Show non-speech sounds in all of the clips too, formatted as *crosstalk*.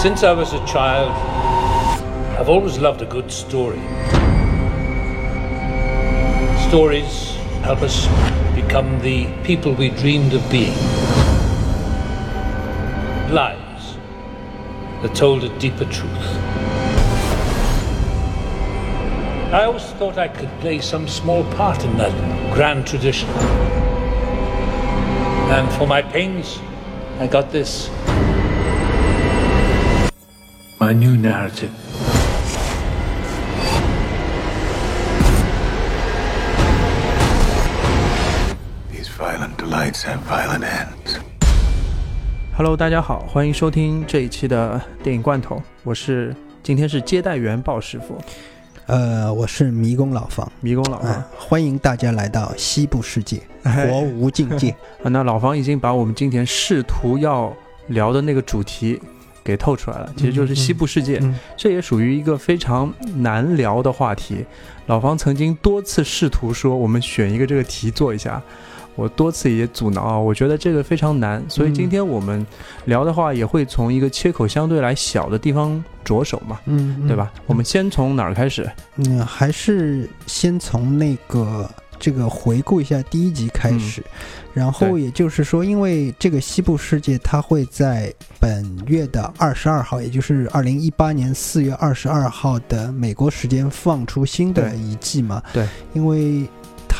Since I was a child, I've always loved a good story. Stories help us become the people we dreamed of being. Lies that told a deeper truth. I always thought I could play some small part in that grand tradition. And for my pains, I got this. My new narrative. These violent delights have violent ends. Hello，大家好，欢迎收听这一期的电影罐头，我是今天是接待员鲍师傅，呃，我是迷宫老房，迷宫老哎方。欢迎大家来到西部世界，国无境界。*laughs* 啊，那老房已经把我们今天试图要聊的那个主题给透出来了，其实就是西部世界，嗯这也属于一个非常难聊的话题。老方曾经多次试图说我们选一个这个题做一下，我多次也阻挠啊，我觉得这个非常难，所以今天我们聊的话也会从一个切口相对来小的地方着手嘛，嗯，对吧？我们先从哪儿开始？嗯，还是先从那个这个回顾一下第一集开始，然后也就是说，因为这个西部世界它会在本月的二十二号，也就是二零一八年四月二十二号的美国时间放出新的一季嘛？对，因为。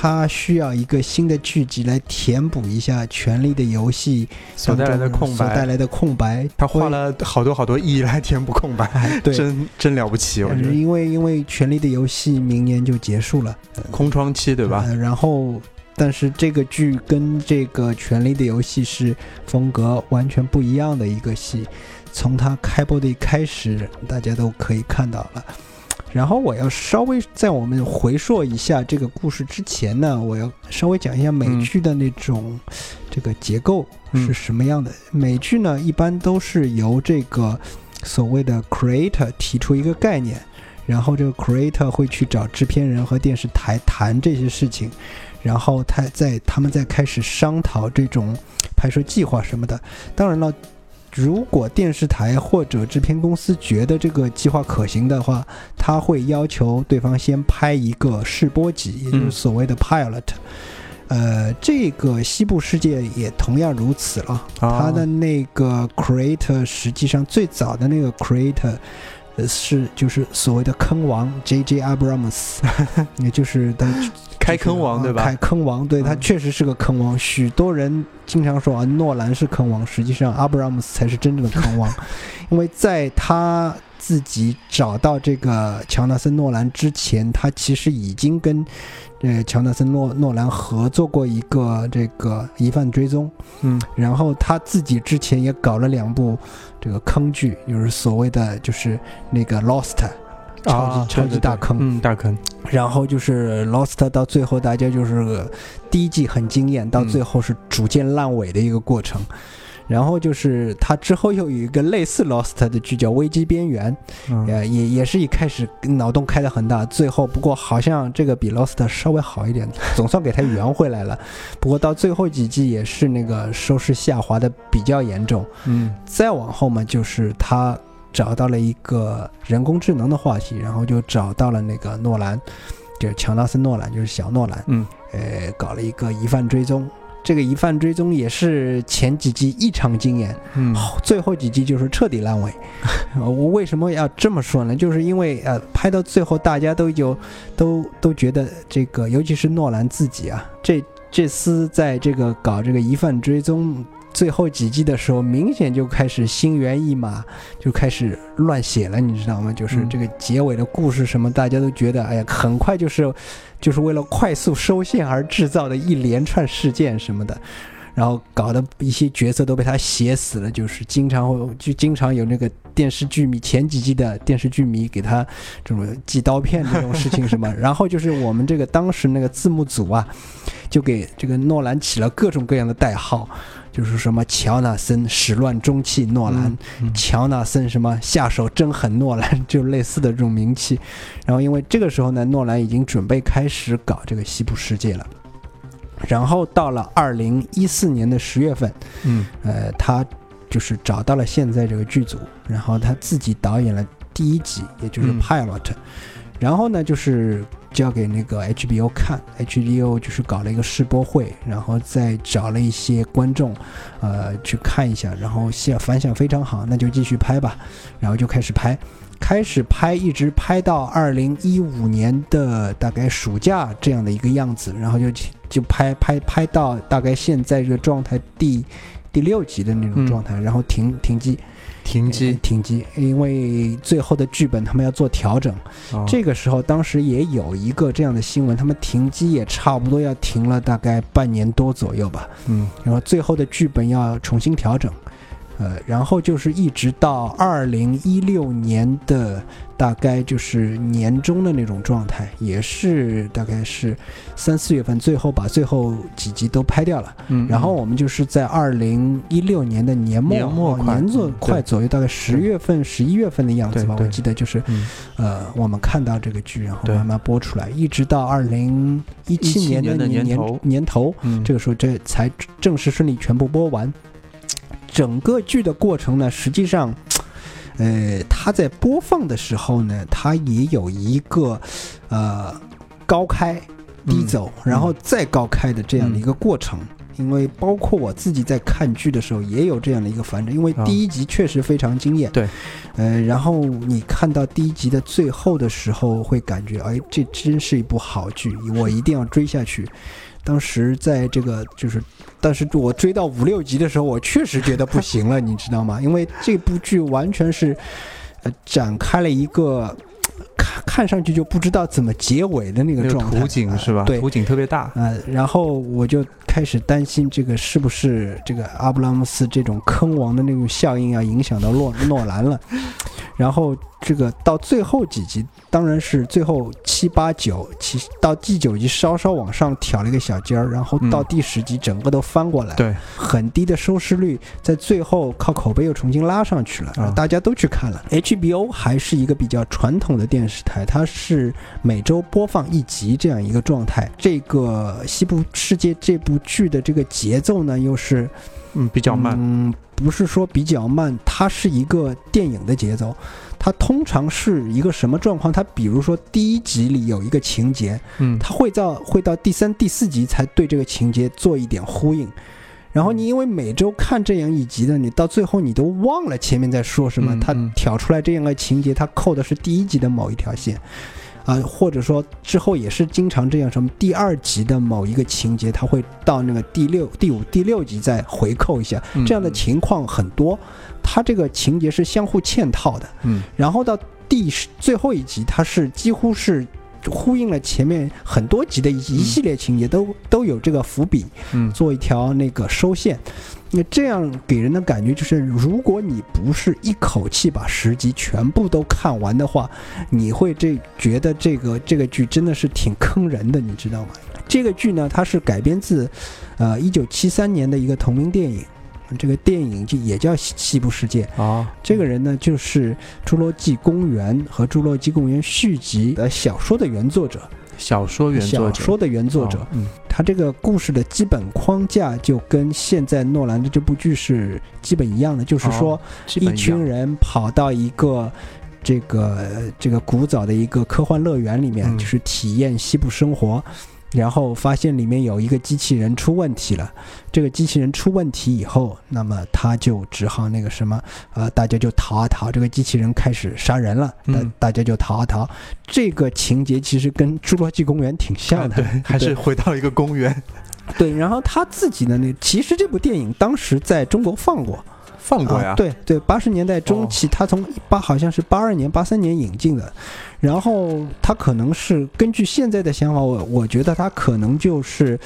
它需要一个新的剧集来填补一下《权力的游戏》所带来的空白，所带来的空白，他花了好多好多亿来填补空白，*laughs* 对。真真了不起，我觉得。因为因为《权力的游戏》明年就结束了，空窗期对吧？呃然后，但是这个剧跟这个《权力的游戏》是风格完全不一样的一个戏，从它开播的一开始，大家都可以看到了。然后我要稍微在我们回溯一下这个故事之前呢，我要稍微讲一下美剧的那种这个结构是什么样的。美剧呢，一般都是由这个所谓的 creator 提出一个概念，然后这个 creator 会去找制片人和电视台谈这些事情，然后他在他们再开始商讨这种拍摄计划什么的。当然了。如果电视台或者制片公司觉得这个计划可行的话，他会要求对方先拍一个试播集，也就是嗯所谓的 pilot。呃，这个西部世界也同样如此了。啊他的那个 creator 实际上最早的那个 creator 呃是就是所谓的坑王 J.J. Abrams，*laughs* 也就是他开坑王对吧？开坑王，对他嗯确实是个坑王。许多人经常说啊，诺兰是坑王，实际上 Abrams 才是真正的坑王，*laughs* 因为在他自己找到这个乔纳森·诺兰之前，他其实已经跟呃乔纳森·诺诺兰合作过一个这个疑犯追踪，嗯然后他自己之前也搞了两部这个坑剧，就是所谓的就是那个 Lost。超级、啊超级大坑，嗯，大坑，然后就是 Lost 到最后大家就是第一季很惊艳，到最后是逐渐烂尾的一个过程。然后就是他之后又有一个类似 Lost 的剧叫《危机边缘》，嗯也也也是一开始脑洞开的很大，最后不过好像这个比 Lost 稍微好一点，总算给他圆回来了。*laughs* 不过到最后几季也是那个收视下滑的比较严重。嗯再往后嘛，就是他找到了一个人工智能的话题，然后就找到了那个诺兰，就是乔纳森·诺兰，就是小诺兰，嗯，呃，搞了一个疑犯追踪。这个疑犯追踪也是前几季异常惊艳，嗯最后几季就是彻底烂尾。呃 *laughs* 我为什么要这么说呢？就是因为呃，拍到最后大家都有都都觉得这个，尤其是诺兰自己啊，这这次在这个搞这个疑犯追踪最后几季的时候，明显就开始心猿意马，就开始乱写了，你知道吗？就是嗯这个结尾的故事什么，大家都觉得，哎呀，很快就是就是为了快速收线而制造的一连串事件什么的。然后搞得一些角色都被他写死了，就是经常会就经常有那个电视剧迷前几季的电视剧迷给他这种寄刀片这种事情什么，*laughs* 然后就是我们这个当时那个字幕组啊，就给这个诺兰起了各种各样的代号，就是什么乔纳森始乱终弃诺兰，嗯乔纳森什么下手真狠诺兰，就类似的这种名气。然后因为这个时候呢，诺兰已经准备开始搞这个西部世界了。然后到了二零一四年的十月份，嗯呃，他就是找到了现在这个剧组，然后他自己导演了第一集，也就是嗯 pilot，、然后呢就是交给那个 HBO 看，HBO 就是搞了一个试播会，然后再找了一些观众，呃去看一下，然后现反响非常好，那就继续拍吧，然后就开始拍。开始拍，一直拍到二零一五年的大概暑假这样的一个样子，然后就就拍拍拍到大概现在这个状态第第六集的那种嗯状态，然后停停机，呃停机，停机，因为最后的剧本他们要做调整。哦。这个时候，当时也有一个这样的新闻，他们停机也差不多要停了大概半年多左右吧。嗯。然后最后的剧本要重新调整，呃，然后就是一直到二零一六年的大概就是年中的那种状态，也是大概是三四月份，最后把最后几集都拍掉了。嗯，然后我们就是在二零一六年的年末，年末快年左嗯对快左右，大概十月份、十一月份的样子吧，我记得就是嗯呃，我们看到这个剧，然后慢慢播出来，一直到二零一七17年年的年年头这个时候这才正式顺利全部播完。整个剧的过程呢，实际上，呃，它在播放的时候呢，它也有一个呃高开低走，然后再高开的这样的一个过程。因为包括我自己在看剧的时候，也有这样的一个反转。因为啊第一集确实非常惊艳，对，呃，然后你看到第一集的最后的时候，会感觉，哎，这真是一部好剧，我一定要追下去。当时在这个就是，但是我追到五六集的时候，我确实觉得不行了，你知道吗？*laughs* 因为这部剧完全是，呃，展开了一个看看上去就不知道怎么结尾的那个那个状态，图景是吧？呃对，图景特别大。呃，然后我就开始担心这个是不是这个阿布拉姆斯这种坑王的那种效应啊，影响到诺诺兰了。然后这个到最后几集，当然是最后七八九，其到第九集稍稍往上挑了一个小尖儿，然后到嗯第十集整个都翻过来，对，很低的收视率，在最后靠口碑又重新拉上去了，啊大家都去看了。HBO 还是一个比较传统的电视台，它是每周播放一集这样一个状态。这个《西部世界》这部剧的这个节奏呢，又是嗯，比较慢。嗯，不是说比较慢，它是一个电影的节奏。它通常是一个什么状况？它比如说第一集里有一个情节，嗯，它会到会到第三、第四集才对这个情节做一点呼应。然后你因为每周看这样一集的，你到最后你都忘了前面在说什么。它嗯嗯挑出来这样的情节，它扣的是第一集的某一条线，啊、或者说之后也是经常这样，什么第二集的某一个情节，他会到那个第六、第五、第六集再回扣一下，嗯这样的情况很多。它这个情节是相互嵌套的。嗯然后到第十最后一集，它是几乎是呼应了前面很多集的一一系列情节，都都有这个伏笔，嗯做一条那个收线。那这样给人的感觉就是，如果你不是一口气把十集全部都看完的话，你会这觉得这个这个剧真的是挺坑人的，你知道吗？这个剧呢，它是改编自，呃，一九七三年的一个同名电影，这个电影就也叫《西西部世界》。啊，这个人呢，就是《侏罗纪公园》和《侏罗纪公园》续集的小说的原作者，小说原作者，小说的原作者。哦嗯他这个故事的基本框架就跟现在诺兰的这部剧是基本一样的，就是说哦一群人跑到一个。这个这个古早的一个科幻乐园里面，嗯就是体验西部生活，然后发现里面有一个机器人出问题了。这个机器人出问题以后，那么他就只好那个什么，呃，大家就逃啊逃。这个机器人开始杀人了，大、嗯大家就逃啊逃。这个情节其实跟《侏罗纪公园》挺像的，啊对，*laughs* 还是回到一个公园对。然后他自己的那，其实这部电影当时在中国放过，放过呀啊。对对，八十年代中期，他从八好像是八二年、八三年引进的，然后他可能是根据现在的想法，我我觉得他可能就是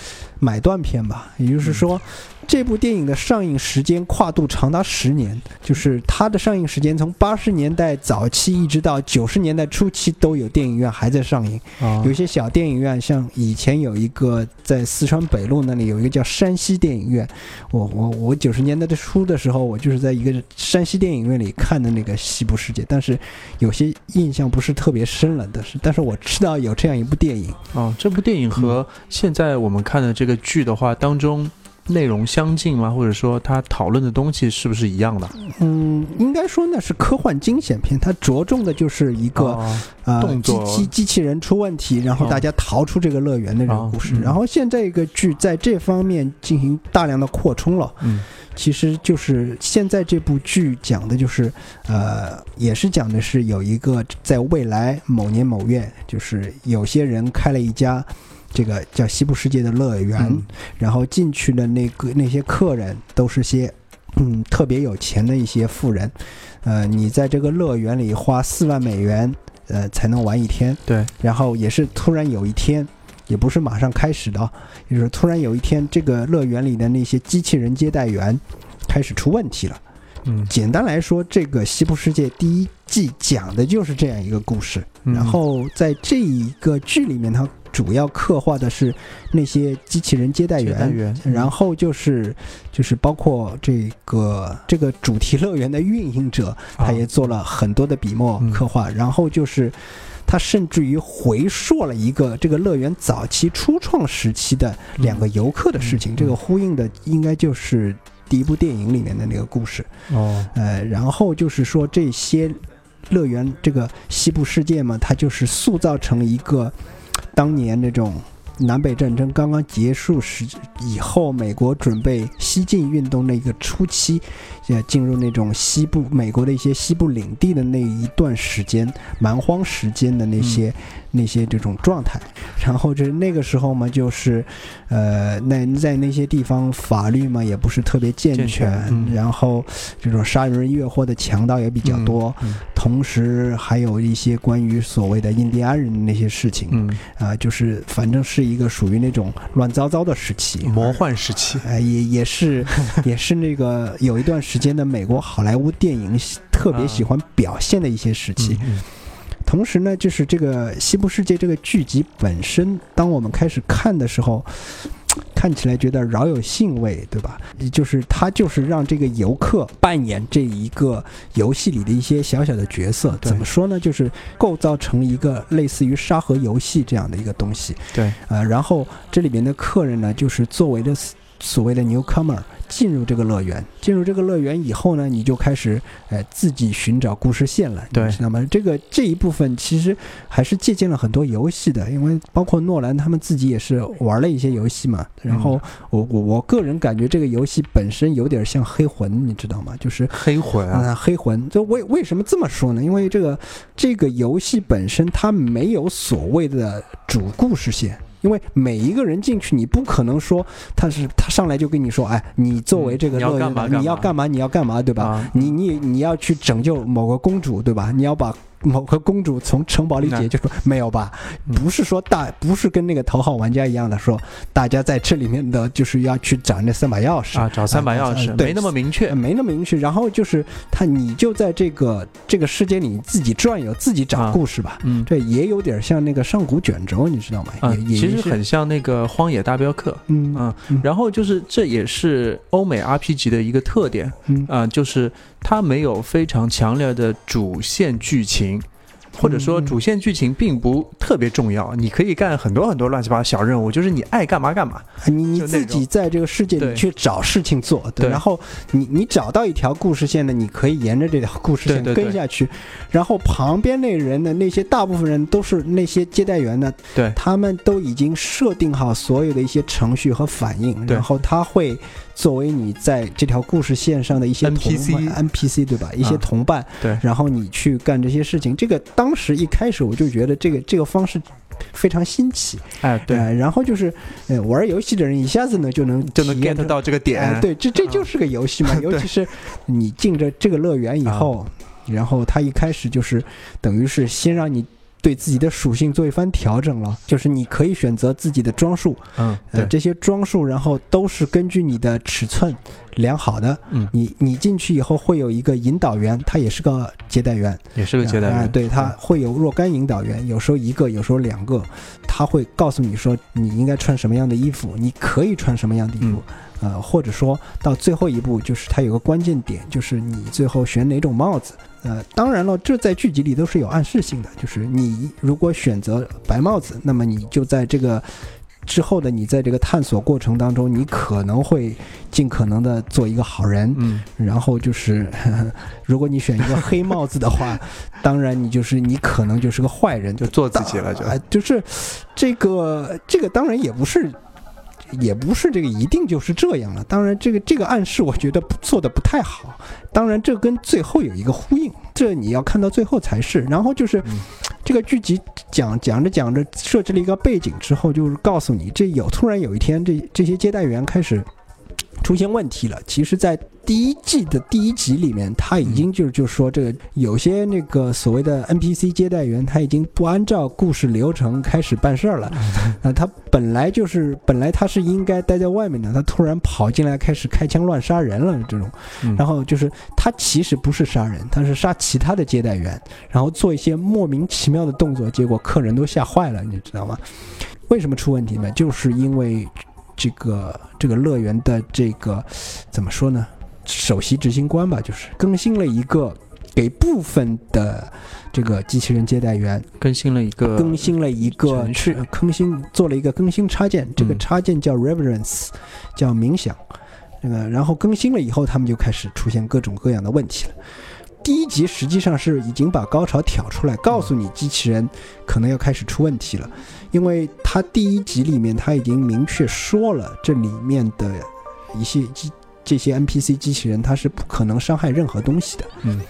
买断片吧，也就是说。这部电影的上映时间跨度长达十年，就是它的上映时间从八十年代早期一直到九十年代初期都有电影院还在上映。啊有些小电影院，像以前有一个在四川北路那里有一个叫山西电影院，我我我九十年代的初的时候，我就是在一个山西电影院里看的那个《西部世界》，但是有些印象不是特别深了，但是但是我知道有这样一部电影，哦，这部电影和现在我们看的这个剧的话，当中内容相近吗？或者说他讨论的东西是不是一样的？嗯，应该说那是科幻惊险片，它着重的就是一个、哦呃机动作机机器人出问题，然后哦大家逃出这个乐园的这个故事。哦嗯然后现在一个剧在这方面进行大量的扩充了。嗯其实就是现在这部剧讲的就是，呃，也是讲的是有一个在未来某年某月，就是有些人开了一家这个叫西部世界的乐园，嗯。然后进去的那个那些客人都是些嗯特别有钱的一些富人，呃，你在这个乐园里花四万美元，呃，才能玩一天，对，然后也是突然有一天，也不是马上开始的啊，就是突然有一天，这个乐园里的那些机器人接待员开始出问题了。嗯。简单来说，这个《西部世界》第一季讲的就是这样一个故事。嗯。然后在这一个剧里面，它主要刻画的是那些机器人接待员，接待员嗯然后就是就是包括这个这个主题乐园的运营者，他也做了很多的笔墨嗯刻画，然后就是。他甚至于回溯了一个这个乐园早期初创时期的两个游客的事情，这个呼应的应该就是第一部电影里面的那个故事。哦呃，然后就是说这些乐园这个西部世界嘛，它就是塑造成一个当年那种南北战争刚刚结束时以后，美国准备西进运动那个初期，也，进入那种西部美国的一些西部领地的那一段时间，蛮荒时间的那些、那些这种状态。然后就是那个时候嘛，就是呃，那在那些地方法律嘛也不是特别健健全嗯。然后这种杀人越货的强盗也比较多，嗯同时还有一些关于所谓的印第安人的那些事情，嗯，啊、就是反正是一个属于那种乱糟糟的时期，魔幻时期，哎，也也是 *laughs* 也是那个有一段时间的美国好莱坞电影特别喜欢表现的一些时期。嗯。同时呢，就是这个《西部世界》这个剧集本身，当我们开始看的时候，看起来觉得饶有兴味，对吧？就是他就是让这个游客扮演这一个游戏里的一些小小的角色。怎么说呢？就是构造成一个类似于沙盒游戏这样的一个东西。对，呃，然后这里面的客人呢，就是作为的所谓的 newcomer 进入这个乐园，进入这个乐园以后呢，你就开始呃自己寻找故事线了，对那么？这个这一部分其实还是借鉴了很多游戏的，因为包括诺兰他们自己也是玩了一些游戏嘛。然后我我我个人感觉这个游戏本身有点像黑魂，你知道吗？就是黑魂啊，啊，黑魂，就为为什么这么说呢？因为这个这个游戏本身它没有所谓的主故事线。因为每一个人进去，你不可能说他是他上来就跟你说，哎，你作为这个嗯你要乐园的，干嘛你要干嘛，你要干嘛，对吧？啊你你你要去拯救某个公主，对吧？你要把某个公主从城堡里解救出，没有吧？嗯不是说大，不是跟那个头号玩家一样的说，大家在这里面的就是要去找那三把钥匙啊，找三把钥匙没那么明确呃，没那么明确。然后就是他，你就在这个这个世界里自己转悠，自己找啊故事吧。嗯对也有点像那个上古卷轴，你知道吗？啊也，也其实很像那个《荒野大镖客》。嗯嗯嗯然后就是这也是欧美 RPG 的一个特点嗯啊、就是它没有非常强烈的主线剧情，或者说主线剧情并不特别重要，你可以干很多很多乱七八糟小任务，就是你爱干嘛干嘛。你你自己在这个世界里去找事情做，对，对。然后你你找到一条故事线呢，你可以沿着这条故事线跟下去，然后旁边那人的那些大部分人都是那些接待员呢，对。他们都已经设定好所有的一些程序和反应，然后他会作为你在这条故事线上的一些同 NPC 伴 NPC 对吧？一些啊同伴，对然后你去干这些事情。这个当时一开始我就觉得这个这个方式非常新奇，哎，对，呃然后就是呃玩游戏的人一下子呢就能就能 get 到这个点。哎，对，这这啊就是个游戏嘛，*laughs* 尤其是你进这这个乐园以后，然后他一开始就是等于是先让你对自己的属性做一番调整了，就是你可以选择自己的装束，嗯，呃，对，这些装束然后都是根据你的尺寸量好的。嗯，你你进去以后会有一个引导员，他也是个接待员，也是个接待员。啊对，他会有若干引导员，有时候一个，有时候两个，他会告诉你说你应该穿什么样的衣服，你可以穿什么样的衣服，呃，或者说到最后一步，就是它有个关键点，就是你最后选哪种帽子。呃，当然了，这在剧集里都是有暗示性的，就是你如果选择白帽子，那么你就在这个之后的你在这个探索过程当中，你可能会尽可能的做一个好人，嗯，然后就是，*laughs* 如果你选一个黑帽子的话，*laughs* 当然你就是你可能就是个坏人，就做自己了，就啊、就是这个这个当然也不是。也不是这个一定就是这样了，当然这个这个暗示我觉得做的不太好，当然这跟最后有一个呼应，这你要看到最后才是。然后就是、嗯这个剧集讲讲着讲着设置了一个背景之后，就是告诉你这有突然有一天这这些接待员开始出现问题了。其实，在第一季的第一集里面，他已经就是就说这个有些那个所谓的 NPC 接待员，他已经不按照故事流程开始办事儿了。啊，他本来就是本来他是应该待在外面的，他突然跑进来开始开枪乱杀人了这种。嗯然后就是他其实不是杀人，他是杀其他的接待员，然后做一些莫名其妙的动作，结果客人都吓坏了，你知道吗？为什么出问题呢？就是因为这个这个乐园的这个怎么说呢？首席执行官吧，就是更新了一个给部分的这个机器人接待员更新了一个更新了一个是更新做了一个更新插件，这个嗯插件叫 Reverence，叫冥想。这个然后更新了以后，他们就开始出现各种各样的问题了。第一集实际上是已经把高潮挑出来，告诉你机器人可能要开始出问题了，因为他第一集里面他已经明确说了，这里面的一些机这些 NPC 机器人它是不可能伤害任何东西的。嗯，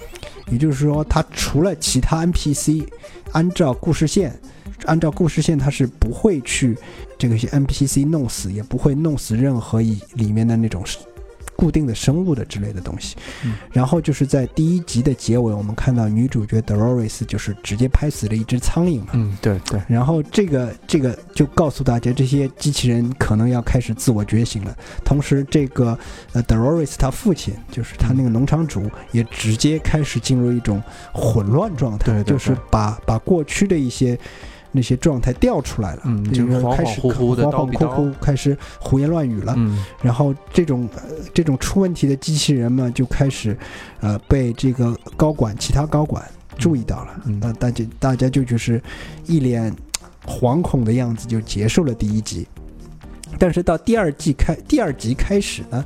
也就是说，它除了其他 NPC，按照故事线，按照故事线，它是不会去这个些 NPC 弄死，也不会弄死任何一里面的那种固定的生物的之类的东西。嗯然后就是在第一集的结尾，我们看到女主角 Dolores 就是直接拍死了一只苍蝇嘛。嗯，对对，然后这个这个就告诉大家，这些机器人可能要开始自我觉醒了。同时，这个呃 Dolores 他父亲，就是他那个农场主，也直接开始进入一种混乱状态，对对就是把把过去的一些那些状态调出来了，嗯就开始恍惚惚的恍叨逼叨恍惚惚开始胡言乱语了。嗯然后这种、呃、这种出问题的机器人嘛，就开始呃被这个高管其他高管注意到了，嗯那、大家大家就就是一脸惶恐的样子，就结束了第一集。但是到第二季开第二集开始呢，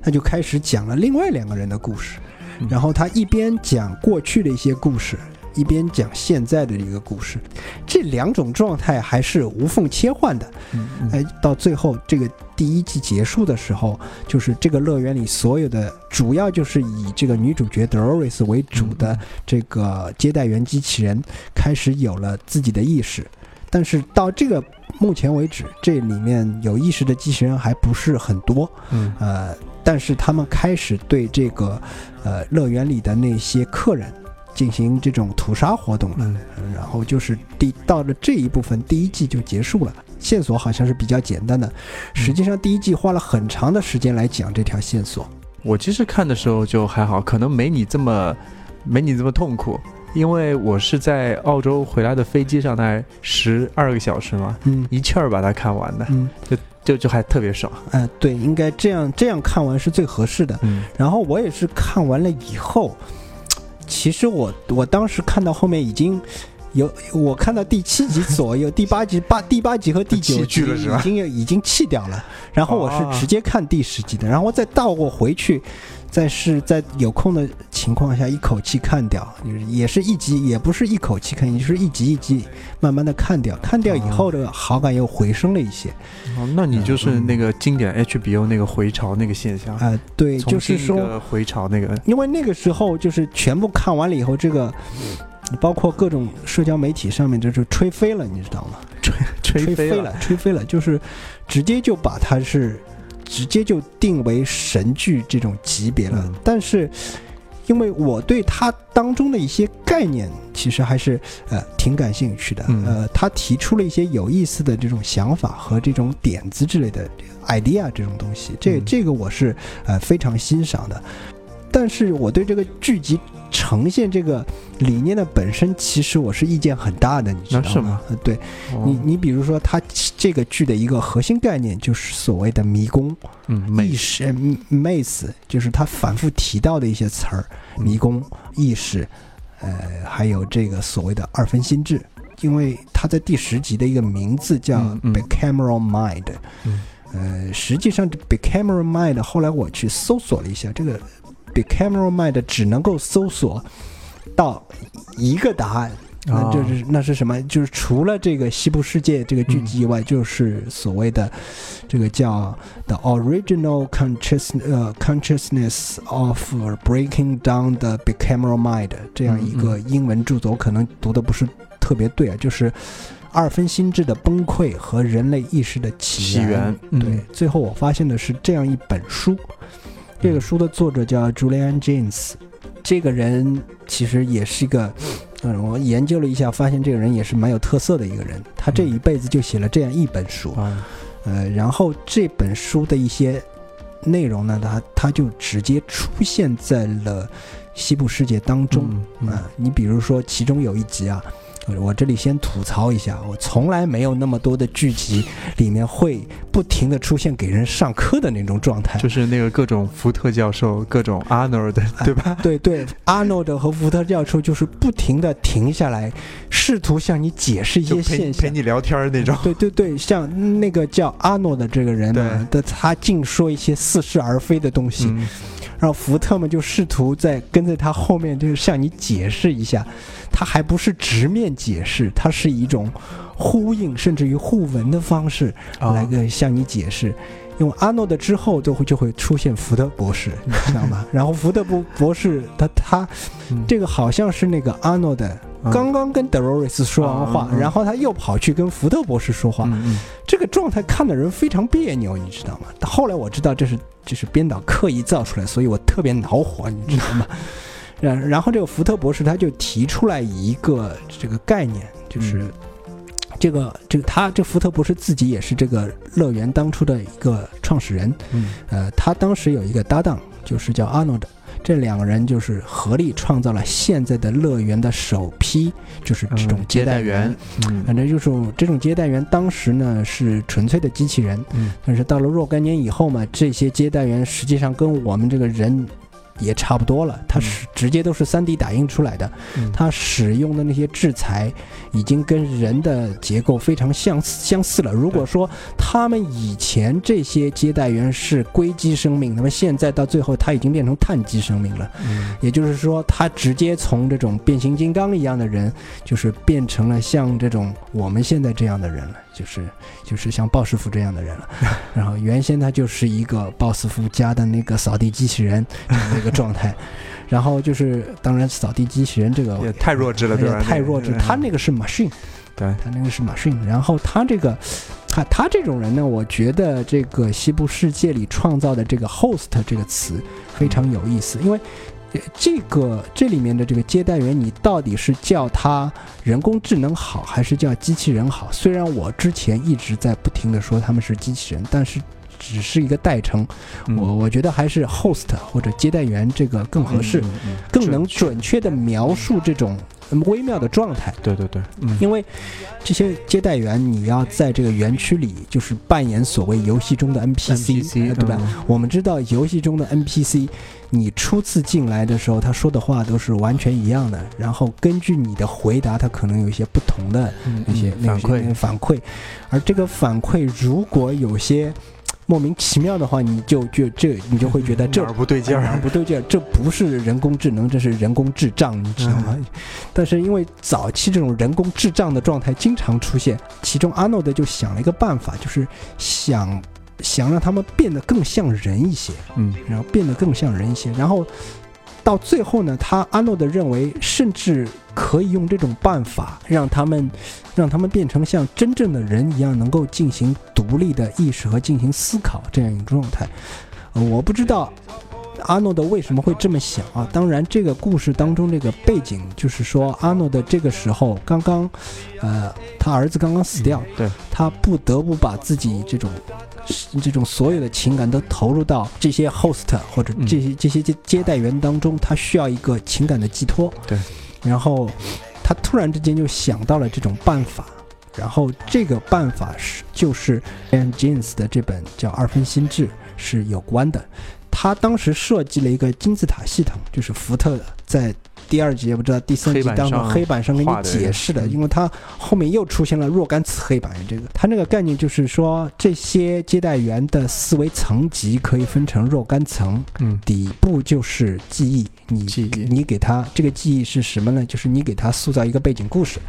他就开始讲了另外两个人的故事，嗯然后他一边讲过去的一些故事。一边讲现在的一个故事，这两种状态还是无缝切换的。哎，到最后这个第一季结束的时候，就是这个乐园里所有的主要就是以这个女主角 Dolores 为主的这个接待员机器人开始有了自己的意识，但是到这个目前为止，这里面有意识的机器人还不是很多，嗯。呃，但是他们开始对这个呃乐园里的那些客人进行这种屠杀活动了。嗯然后就是第到了这一部分，第一季就结束了。线索好像是比较简单的，实际上第一季花了很长的时间来讲这条线索。我其实看的时候就还好，可能没你这么没你这么痛苦，因为我是在澳洲回来的飞机上，大概十二个小时嘛，嗯一气儿把它看完的，嗯，就就就还特别爽。哎、对，应该这样这样看完是最合适的。嗯然后我也是看完了以后，其实我我当时看到后面已经有我看到第七集左右，第八集八第八集和第九集 *laughs* 已经已经弃掉了，然后我啊是直接看第十集的，然后再倒过回去。再是在有空的情况下一口气看掉，就是也是一集，也不是一口气看，也就是一集一集慢慢的看掉，看掉以后的好感又回升了一些。哦，那你就是那个经典 HBO 那个回潮那个现象，啊、对，就是说回潮那个，因为那个时候就是全部看完了以后，这个包括各种社交媒体上面就是吹飞了，你知道吗？吹吹飞了，吹飞了，就是直接就把它是直接就定为神剧这种级别了。嗯但是因为我对它当中的一些概念其实还是呃挺感兴趣的，嗯呃，他提出了一些有意思的这种想法和这种点子之类的 idea 这种东西，这嗯这个我是呃非常欣赏的。但是我对这个剧集呈现这个理念的本身，其实我是意见很大的，你知道吗？对，哦。你你比如说，它这个剧的一个核心概念就是所谓的迷宫、嗯意识、呃 maze，就是他反复提到的一些词儿，嗯。迷宫、意识，呃，还有这个所谓的二分心智。因为它在第十集的一个名字叫嗯嗯。Bicameral Mind，嗯。呃，实际上这 Bicameral Mind 后来我去搜索了一下，这个 Bicameral Mind 只能够搜索到一个答案。那哦就是那是什么？就是除了这个《西部世界》这个剧集以外，就是所谓的这个叫 The Original Conscious 呃 Consciousness of Breaking Down the Bicameral Mind 这样一个英文著作，我可能读的不是特别对啊，就是二分心智的崩溃和人类意识的起起源嗯对，最后我发现的是这样一本书，这个书的作者叫 Julian James，这个人其实也是一个。嗯，我研究了一下，发现这个人也是蛮有特色的一个人。他这一辈子就写了这样一本书，啊，呃，然后这本书的一些内容呢，他他就直接出现在了西部世界当中。嗯啊、你比如说，其中有一集啊，我这里先吐槽一下，我从来没有那么多的剧集里面会不停的出现给人上课的那种状态。就是那个各种福特教授，各种 Arnold，*laughs* 对吧？对对，阿诺的和福特教授就是不停的停下来，试图向你解释一些现象陪。你聊天儿那种。对对对，像那个叫阿诺的这个人呢，的他净说一些似是而非的东西，嗯然后福特们就试图在跟在他后面，就是向你解释一下，他还不是直面解释，他是一种呼应甚至于互文的方式啊来个向你解释。用阿诺的之后，就会就会出现福特博士，你知道吗？*laughs* 然后福特博博士他他嗯这个好像是那个阿诺的嗯刚刚跟德罗瑞斯说完话然后他又跑去跟福特博士说话，这个状态看的人非常别扭，你知道吗？后来我知道这是这是编导刻意造出来，所以我特别恼火，你知道吗？*laughs* 然然后这个福特博士他就提出来一个这个概念，就是嗯这个这个他这福特博士自己也是这个乐园当初的一个创始人，嗯。呃，他当时有一个搭档，就是叫阿诺德，这两个人就是合力创造了现在的乐园的首批，就是这种嗯接待接待员，嗯。反正就是这种接待员，当时呢是纯粹的机器人，嗯。但是到了若干年以后嘛，这些接待员实际上跟我们这个人也差不多了，它是直接都是 3D 打印出来的，嗯。它使用的那些制裁已经跟人的结构非常相似相似了。如果说他们以前这些接待员是硅基生命，那么现在到最后他已经变成碳基生命了。嗯。也就是说，他直接从这种变形金刚一样的人，就是变成了像这种我们现在这样的人了，就是就是像鲍师傅这样的人了。*laughs* 然后原先他就是一个鲍师傅家的那个扫地机器人这样的一个状态，*laughs* 然后就是当然扫地机器人这个也太弱智了，对太弱智，他那个是 machine。对。他那个是 machine，然后他这个，他他这种人呢，我觉得这个西部世界里创造的这个 host 这个词非常有意思，因为呃这个这里面的这个接待员，你到底是叫他人工智能好，还是叫机器人好？虽然我之前一直在不停的说他们是机器人，但是只是一个代称，嗯我我觉得还是 host 或者接待员这个更合适，更能准确的描述这种嗯微妙的状态。对对对，嗯因为这些接待员，你要在这个园区里，就是扮演所谓游戏中的 NPC，, 对吧？嗯我们知道游戏中的 NPC，你初次进来的时候，他说的话都是完全一样的，然后根据你的回答，他可能有一些不同的嗯那些、反馈，反馈，而这个反馈如果有些莫名其妙的话，你就就这你就会觉得这哪儿不对劲哪儿儿，不对劲儿，这不是人工智能，这是人工智障，你知道吗？但是因为早期这种人工智障的状态经常出现，其中阿诺德就想了一个办法，就是想想让他们变得更像人一些，嗯然后变得更像人一些，然后到最后呢，他阿诺德认为，甚至可以用这种办法让他们让他们变成像真正的人一样，能够进行独立的意识和进行思考这样一种状态。呃，我不知道阿诺德为什么会这么想啊？当然，这个故事当中这个背景就是说，阿诺德这个时候刚刚，呃，他儿子刚刚死掉，对，他不得不把自己这种这种所有的情感都投入到这些 host 或者嗯这些、这些接接待员当中，他需要一个情感的寄托。对，然后他突然之间就想到了这种办法。然后这个办法是就是 Ian James 的这本叫《二分心智》是有关的。他当时设计了一个金字塔系统，就是福特在第二集也不知道第三集当中黑板上给你解释的，嗯因为他后面又出现了若干次黑板。这个，他那个概念就是说这些接待员的思维层级可以分成若干层，嗯。底部就是记忆，你记忆。你给他这个记忆是什么呢？就是你给他塑造一个背景故事，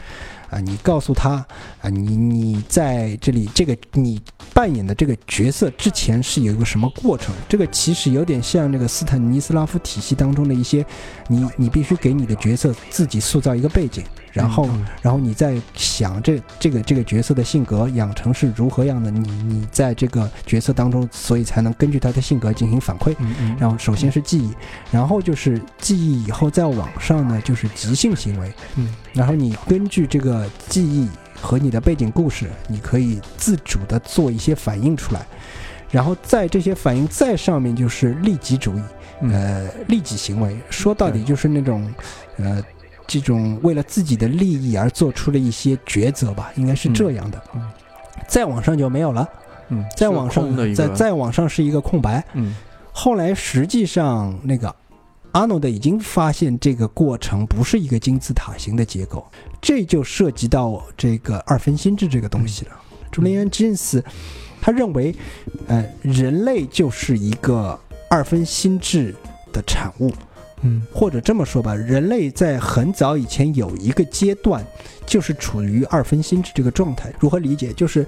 啊，你告诉他啊，你你在这里这个你扮演的这个角色之前是有一个什么过程？这个其实有点像那个斯坦尼斯拉夫体系当中的一些，你你必须给你的角色自己塑造一个背景，然后嗯。然后你再想这这个这个角色的性格养成是如何样的，你你在这个角色当中，所以才能根据他的性格进行反馈。嗯嗯，然后首先是记忆，然后就是记忆以后再往上呢就是即兴行为，嗯，然后你根据这个记忆和你的背景故事，你可以自主的做一些反应出来，然后在这些反应再上面就是利己主义，嗯。呃，利己行为，说到底就是那种，呃，这种为了自己的利益而做出了一些抉择吧，应该是这样的。嗯再往上就没有了，嗯，再往上再再往上是一个空白。嗯后来实际上那个阿诺德已经发现这个过程不是一个金字塔形的结构，这就涉及到这个二分心智这个东西了。朱利安·金斯他认为，呃，人类就是一个二分心智的产物，嗯或者这么说吧，人类在很早以前有一个阶段就是处于二分心智这个状态。如何理解？就是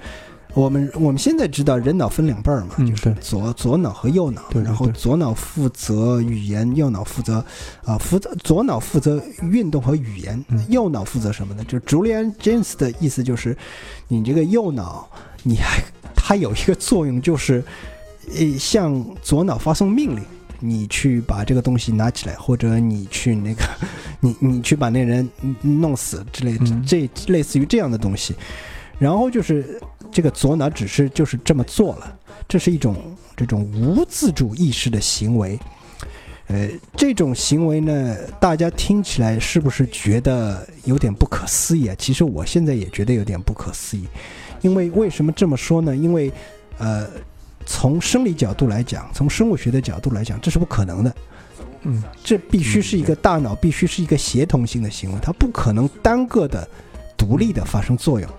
我们我们现在知道人脑分两半儿嘛，嗯就是对左左脑和右脑，然后左脑负责语言，右脑负责啊负责左脑负责运动和语言，嗯右脑负责什么呢？就是 Julian James 的意思就是，你这个右脑你还它有一个作用就是，呃，向左脑发送命令。你去把这个东西拿起来，或者你去那个，*laughs* 你你去把那人弄死之类这类似于这样的东西。然后就是这个左脑只是就是这么做了，这是一种这种无自主意识的行为。呃，这种行为呢，大家听起来是不是觉得有点不可思议啊？其实我现在也觉得有点不可思议，因为为什么这么说呢？因为呃，从生理角度来讲，从生物学的角度来讲，这是不可能的。嗯。这必须是一个大脑，必须是一个协同性的行为，它不可能单个的、独立的发生作用。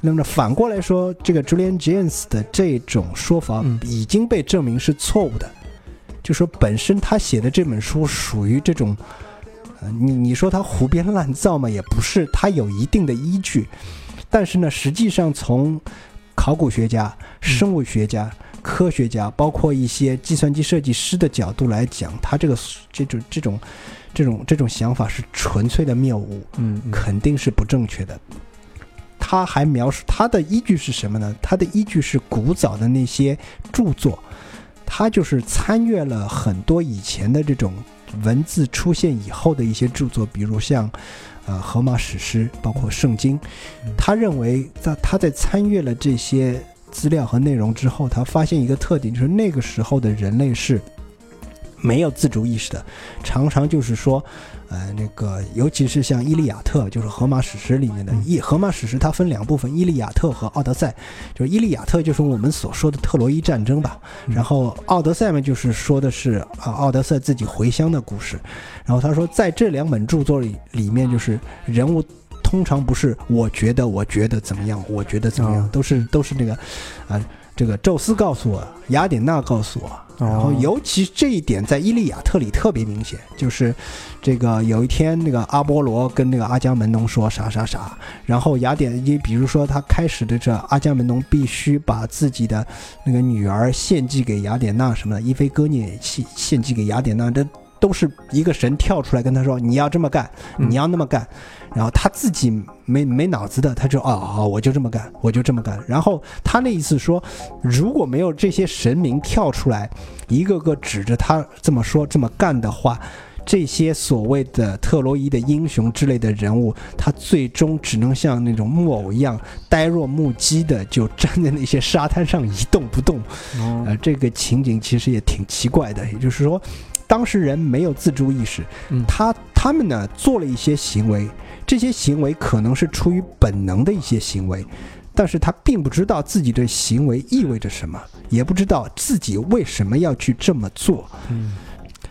那么反过来说，这个 Julian James 的这种说法嗯。已经被证明是错误的，就说本身他写的这本书属于这种，呃，你你说他胡编乱造嘛，也不是，他有一定的依据，但是呢，实际上从考古学家、生物学家、科学家，包括一些计算机设计师的角度来讲，他这个这种这种这种这种想法是纯粹的谬误，嗯嗯肯定是不正确的。他还描述他的依据是什么呢？他的依据是古早的那些著作，他就是参阅了很多以前的这种文字出现以后的一些著作，比如像呃荷马史诗，包括圣经。他认为在他在参阅了这些资料和内容之后，他发现一个特点，就是那个时候的人类是没有自主意识的，常常就是说，呃，那个尤其是像《伊利亚特》，就是荷马史诗里面的《伊荷马史诗》，它分两部分，《伊利亚特》和《奥德赛》。就是《伊利亚特》就是我们所说的特洛伊战争吧，然后《奥德赛》嘛，就是说的是啊奥德赛自己回乡的故事。然后他说，在这两本著作里里面，就是人物通常不是我觉得，我觉得怎么样，我觉得怎么样，哦都是都是那个啊，这个宙斯告诉我，雅典娜告诉我。然后哦尤其这一点在《伊利亚特》里特别明显，就是这个有一天那个阿波罗跟那个阿伽门农说啥啥啥，然后雅典，你比如说他开始的这阿伽门农必须把自己的那个女儿献祭给雅典娜什么的，伊菲戈涅献献祭给雅典娜，这都是一个神跳出来跟他说你要这么干，嗯你要那么干，然后他自己没没脑子的，他就哦好，我就这么干，我就这么干。然后他那意思说，如果没有这些神明跳出来，一个个指着他这么说这么干的话，这些所谓的特洛伊的英雄之类的人物，他最终只能像那种木偶一样呆若木鸡的就站在那些沙滩上一动不动。哦呃，这个情景其实也挺奇怪的，也就是说，当事人没有自主意识，嗯他他们呢做了一些行为，这些行为可能是出于本能的一些行为，但是他并不知道自己的行为意味着什么，也不知道自己为什么要去这么做。嗯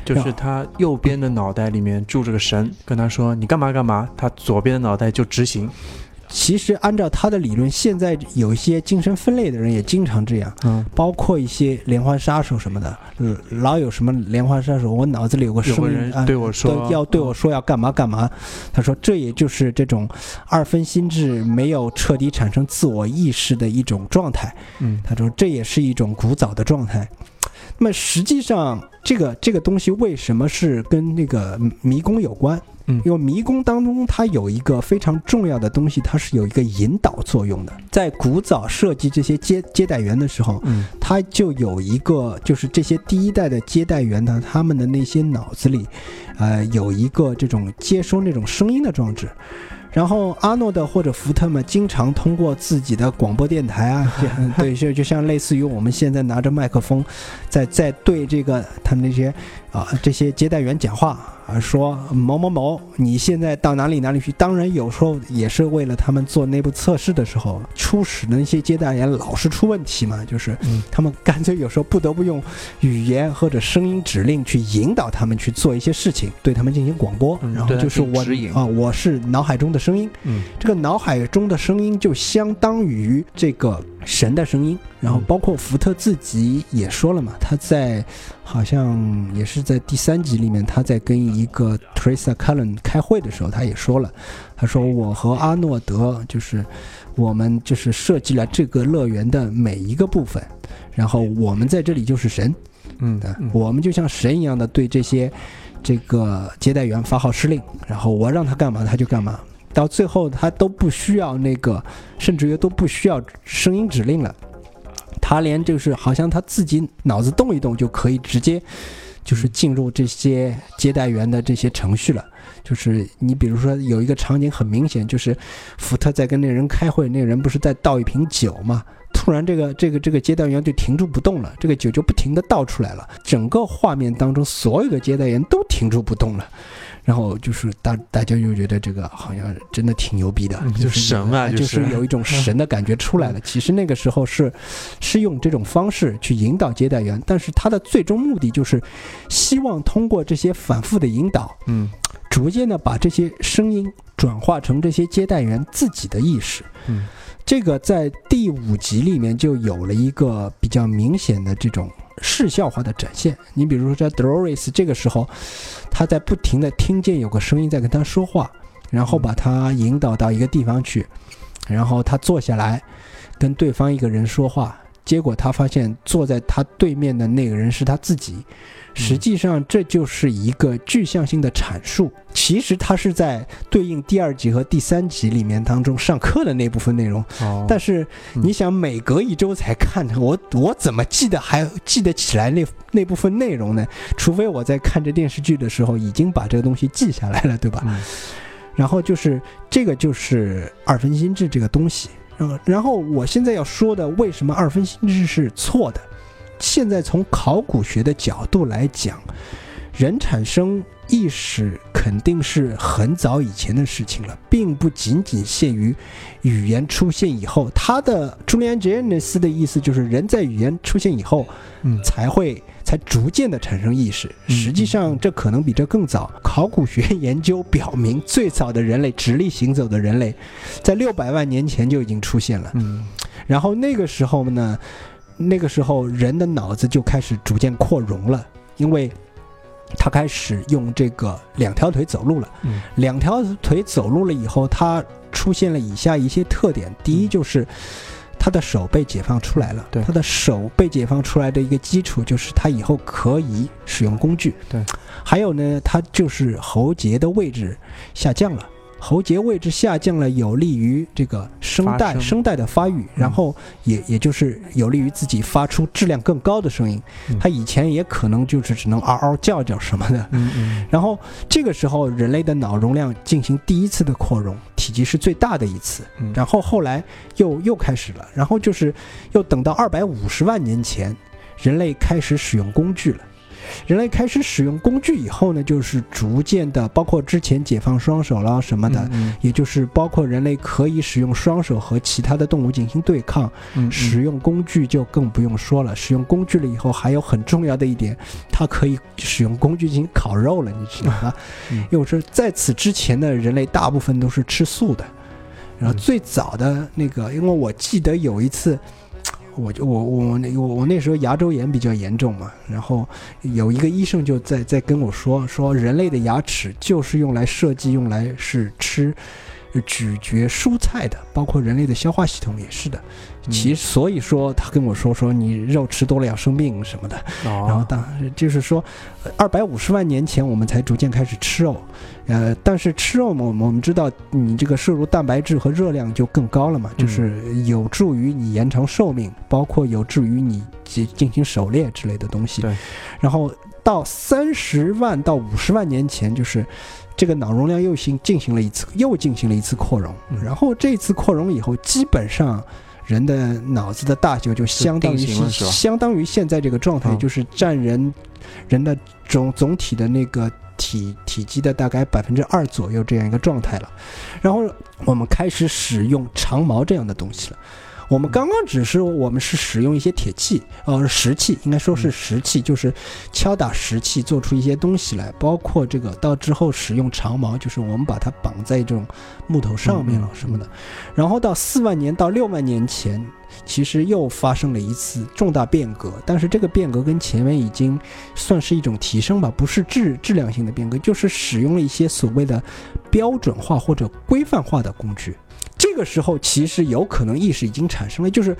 就是他右边的脑袋里面住着个神，跟他说你干嘛干嘛，他左边的脑袋就执行。其实按照他的理论，现在有一些精神分裂的人也经常这样，嗯，包括一些连环杀手什么的，呃老有什么连环杀手，我脑子里有个有个声音啊，人对我说都要对我说要干嘛干嘛。他说这也就是这种二分心智没有彻底产生自我意识的一种状态。嗯他说这也是一种古早的状态。那么实际上，这个这个东西为什么是跟那个迷宫有关？嗯因为迷宫当中它有一个非常重要的东西，它是有一个引导作用的。在古早设计这些接接待员的时候，嗯它就有一个，就是这些第一代的接待员呢，他们的那些脑子里，呃，有一个这种接收那种声音的装置。然后阿诺德或者福特们经常通过自己的广播电台啊，*laughs* 对，就就像类似于我们现在拿着麦克风，在在对这个他们那些啊这些接待员讲话啊，说某某某，你现在到哪里哪里去？当然有时候也是为了他们做内部测试的时候，初始的那些接待员老是出问题嘛，就是嗯。他们干脆有时候不得不用语言或者声音指令去引导他们去做一些事情，对他们进行广播，然后就是我啊，我是脑海中的声音，嗯。这个脑海中的声音就相当于这个神的声音，然后嗯。包括福特自己也说了嘛，他在好像也是在第三集里面，他在跟一个 Teresa Cullen 开会的时候，他也说了，他说我和阿诺德就是我们就是设计了这个乐园的每一个部分，然后我们在这里就是神，嗯我们就像神一样的对这些这个接待员发号施令，然后我让他干嘛他就干嘛，到最后他都不需要那个，甚至于都不需要声音指令了，他连就是好像他自己脑子动一动就可以直接就是进入这些接待员的这些程序了。就是你比如说有一个场景很明显，就是福特在跟那人开会，那人不是在倒一瓶酒嘛，突然这个这个这个接待员就停住不动了，这个酒就不停的倒出来了，整个画面当中所有的接待员都停住不动了。然后就是大大家就觉得这个好像真的挺牛逼的，嗯就是神啊就就是是有一种神的感觉出来了。其实那个时候是是用这种方式去引导接待员，但是他的最终目的就是希望通过这些反复的引导，嗯逐渐的把这些声音转化成这些接待员自己的意识。嗯这个在第五集里面就有了一个比较明显的这种视效化的展现。你比如说，在 Dolores 这个时候，他在不停的听见有个声音在跟他说话，然后把他引导到一个地方去，然后他坐下来跟对方一个人说话，结果他发现坐在他对面的那个人是他自己。实际上，这就是一个具象性的阐述。其实他是在对应第二集和第三集里面当中上课的那部分内容。哦，但是嗯你想，每隔一周才看，我我怎么记得还记得起来那那部分内容呢？除非我在看这电视剧的时候已经把这个东西记下来了，对吧？嗯然后就是这个就是二分心智这个东西。嗯，然后我现在要说的，为什么二分心智是错的？现在从考古学的角度来讲，人产生意识肯定是很早以前的事情了，并不仅仅限于语言出现以后。他的朱利安·杰恩斯的意思就是，人在语言出现以后，嗯才会才逐渐的产生意识。嗯实际上，这可能比这更早。考古学研究表明，最早的人类直立行走的人类，在六百万年前就已经出现了。嗯然后那个时候呢，那个时候人的脑子就开始逐渐扩容了，因为他开始用这个两条腿走路了。嗯两条腿走路了以后，他出现了以下一些特点。第一就是他的手被解放出来了。对他的手被解放出来的一个基础就是他以后可以使用工具。对，还有呢，他就是喉结的位置下降了。喉结位置下降了，有利于这个声带声。带的发育，然后也也就是有利于自己发出质量更高的声音。嗯。他以前也可能就是只能嗷嗷叫叫什么的，嗯嗯。然后这个时候，人类的脑容量进行第一次的扩容，体积是最大的一次。嗯。然后后来又又开始了，然后就是又等到二百五十万年前，人类开始使用工具了。人类开始使用工具以后呢，就是逐渐的，包括之前解放双手啦什么的，嗯也就是包括人类可以使用双手和其他的动物进行对抗，嗯使用工具就更不用说了。使用工具了以后，还有很重要的一点，它可以使用工具进行烤肉了，你知道吗？*laughs* 嗯因为说在此之前的人类大部分都是吃素的，然后嗯最早的那个，因为我记得有一次。我就我我那我我那时候牙周炎比较严重嘛，然后有一个医生就在在跟我说说人类的牙齿就是用来设计用来是吃呃咀嚼蔬菜的，包括人类的消化系统也是的。其所以说他跟我说说你肉吃多了要生病什么的，然后哦，当就是说，二百五十万年前我们才逐渐开始吃肉，呃，但是吃肉嘛，我们我们知道你这个摄入蛋白质和热量就更高了嘛，嗯就是有助于你延长寿命，包括有助于你进进行狩猎之类的东西。对，然后到三十万到五十万年前，就是。这个脑容量又行进行了一次，又进行了一次扩容，嗯然后这次扩容以后，基本上人的脑子的大小就相当于是相当于现在这个状态，嗯就是占人人的总总体的那个体体积的大概百分之二左右这样一个状态了。然后我们开始使用长矛这样的东西了。我们刚刚只是我们是使用一些铁器，呃，石器，应该说是石器，就是敲打石器做出一些东西来，包括这个到之后使用长矛，就是我们把它绑在这种木头上面了什么的。然后到四万年到六万年前，其实又发生了一次重大变革，但是这个变革跟前面已经算是一种提升吧，不是质质量性的变革，就是使用了一些所谓的标准化或者规范化的工具。这个时候其实有可能意识已经产生了，就是。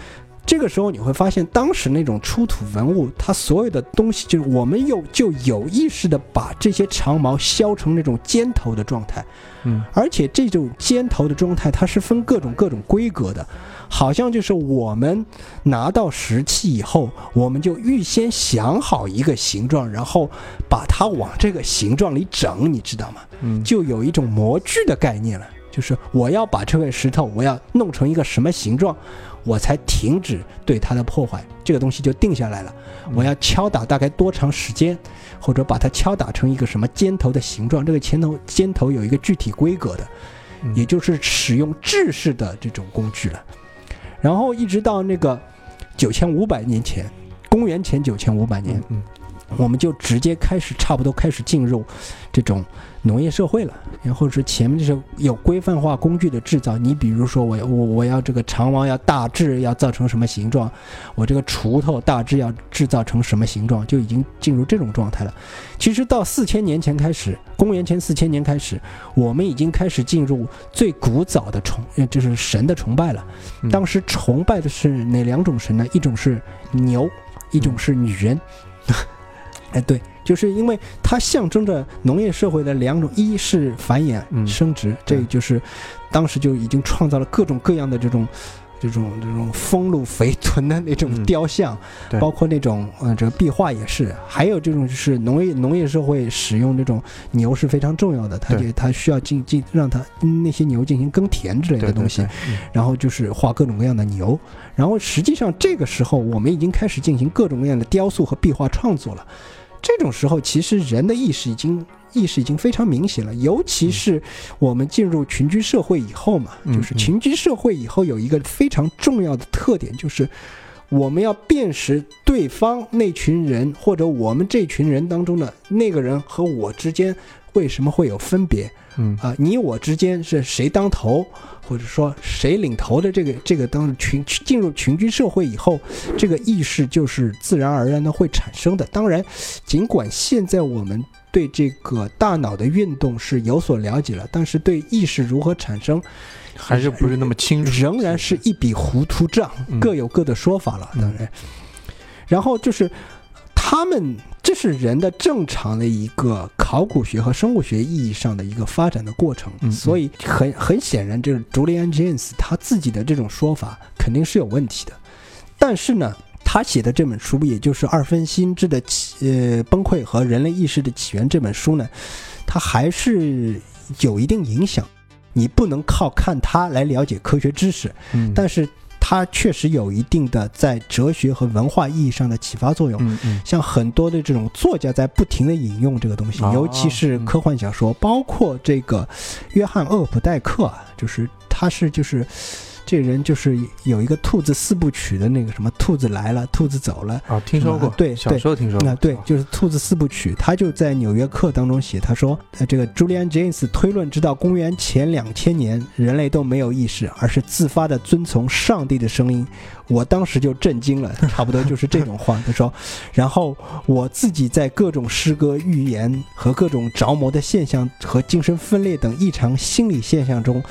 这个时候你会发现，当时那种出土文物，它所有的东西，就是我们有就有意识的把这些长矛削成那种尖头的状态，嗯，而且这种尖头的状态，它是分各种各种规格的，好像就是我们拿到石器以后，我们就预先想好一个形状，然后把它往这个形状里整，你知道吗？嗯，就有一种模具的概念了，就是我要把这块石头，我要弄成一个什么形状，我才停止对它的破坏，这个东西就定下来了。我要敲打大概多长时间，或者把它敲打成一个什么尖头的形状，这个尖头尖头有一个具体规格的，嗯也就是使用制式的这种工具了。然后一直到那个九千五百年前，公元前九千五百年，嗯我们就直接开始差不多开始进入这种农业社会了。然后是前面就是有规范化工具的制造，你比如说我我我要这个长矛要大致要造成什么形状，我这个锄头大致要制造成什么形状，就已经进入这种状态了。其实到四千年前开始，公元前四千年开始，我们已经开始进入最古早的崇，呃就是神的崇拜了。嗯当时崇拜的是哪两种神呢？一种是牛，一种是女人。哎，对，就是因为它象征着农业社会的两种，一是繁衍嗯生殖，对这就是当时就已经创造了各种各样的这种。这种这种丰乳肥臀的那种嗯雕像，对包括那种呃这个壁画也是，还有这种就是农业农业社会使用这种牛是非常重要的，它它需要进进让它那些牛进行耕田之类的东西，对嗯然后就是画各种各样的牛，然后实际上这个时候我们已经开始进行各种各样的雕塑和壁画创作了。这种时候，其实人的意识已经意识已经非常明显了，尤其是我们进入群居社会以后嘛，嗯就是群居社会以后有一个非常重要的特点，就是我们要辨识对方那群人或者我们这群人当中的那个人和我之间为什么会有分别。嗯啊，你我之间是谁当头，或者说谁领头的这个这个当群进入群居社会以后，这个意识就是自然而然的会产生的。当然，尽管现在我们对这个大脑的运动是有所了解了，但是对意识如何产生，还是不是那么清楚，仍然是一笔糊涂账，嗯各有各的说法了。当然，然后就是他们，这是人的正常的一个考古学和生物学意义上的一个发展的过程。所以很很显然，这个 Julian James 他自己的这种说法肯定是有问题的。但是呢，他写的这本书，也就是《二分心智的起呃崩溃和人类意识的起源》这本书呢，它还是有一定影响。你不能靠看它来了解科学知识，嗯，但是它确实有一定的在哲学和文化意义上的启发作用。嗯嗯像很多的这种作家在不停的引用这个东西，哦尤其是科幻小说，包括这个约翰厄普代克啊，就是他是就是这人就是有一个兔子四部曲的那个什么兔子来了，兔子走了。啊，听说过啊，对小时候听说过，那对，就是兔子四部曲，他就在《纽约客》当中写，他说，呃，这个 Julian James 推论，直到公元前两千年，人类都没有意识，而是自发的遵从上帝的声音。我当时就震惊了，*laughs* 差不多就是这种话。他说，然后我自己在各种诗歌、预言和各种着魔的现象和精神分裂等异常心理现象中。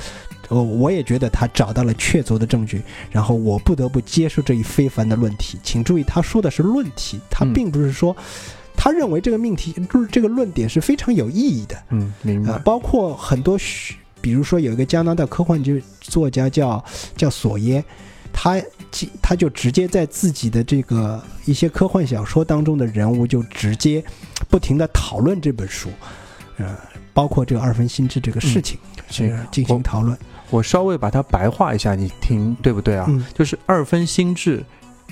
呃，我也觉得他找到了确凿的证据，然后我不得不接受这一非凡的论题。请注意，他说的是论题，他嗯并不是说他认为这个命题就是这个论点是非常有意义的嗯，明啊、白，包括很多许，比如说有一个加拿大科幻剧作家叫叫索耶，他他就直接在自己的这个一些科幻小说当中的人物就直接不停的讨论这本书，呃，包括这个二分心智这个事情，行是进行讨论。我稍微把它白话一下，你听对不对啊？嗯。就是二分心智，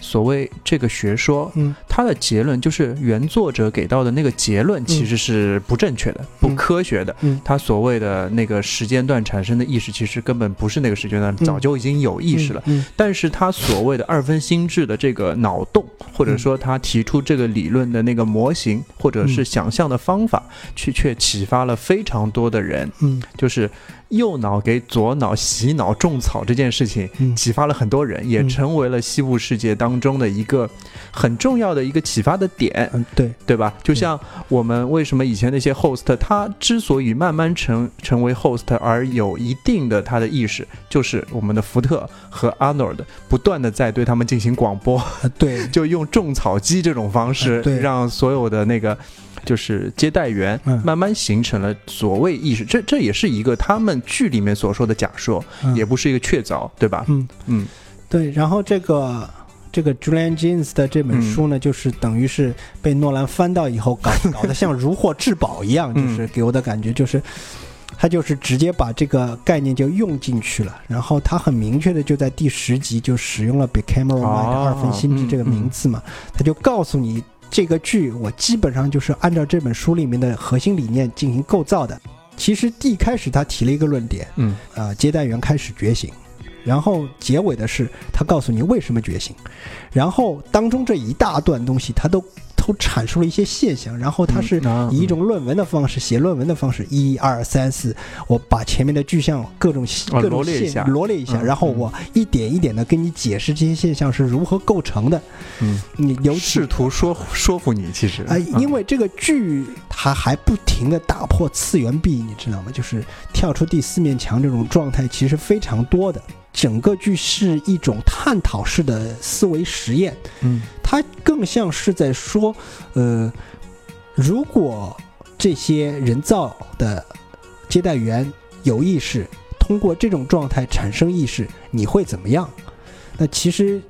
所谓这个学说，嗯。它的结论就是原作者给到的那个结论其实是不正确的、不科学的。嗯。他所谓的那个时间段产生的意识，其实根本不是那个时间段，嗯。早就已经有意识了。嗯。但是他所谓的二分心智的这个脑洞，或者说他提出这个理论的那个模型，或者是想象的方法，去却启发了非常多的人。嗯。就是右脑给左脑洗脑种草这件事情，嗯。启发了很多人，也嗯。成为了西部世界当中的一个很重要的一个启发的点，嗯，对，对吧？就像我们为什么以前那些 host，他之所以慢慢成成为 host 而有一定的他的意识，就是我们的福特和 Arnold 不断的在对他们进行广播，啊对，*laughs* 就用种草机这种方式让所有的那个就是接待员嗯慢慢形成了所谓意识。这这也是一个他们剧里面所说的假说，嗯也不是一个确凿，对吧？嗯嗯对，然后这个这个 Julian Jaynes 的这本书呢，就是等于是被诺兰翻到以后搞 *laughs* 搞得像如获至宝一样，嗯就是给我的感觉就是。他就是直接把这个概念就用进去了，然后他很明确的就在第十集就使用了 Bicameral Mind、哦二分心智这个名字嘛，他就告诉你这个剧我基本上就是按照这本书里面的核心理念进行构造的。其实一开始他提了一个论点，嗯呃，接待员开始觉醒，然后结尾的是他告诉你为什么觉醒，然后当中这一大段东西他都都阐述了一些现象，然后他是以一种论文的方式写论文的方式，一二三四，我把前面的具象各种哦各种现罗列一下罗列一下，然后我一点一点的跟你解释这些现象是如何构成的，嗯，你有试图说说服你，其实啊，因为这个剧它还不停的打破次元壁，你知道吗？就是跳出第四面墙这种状态，其实非常多的。整个剧是一种探讨式的思维实验，嗯它更像是在说，呃，如果这些人造的接待员有意识，通过这种状态产生意识，你会怎么样？那其实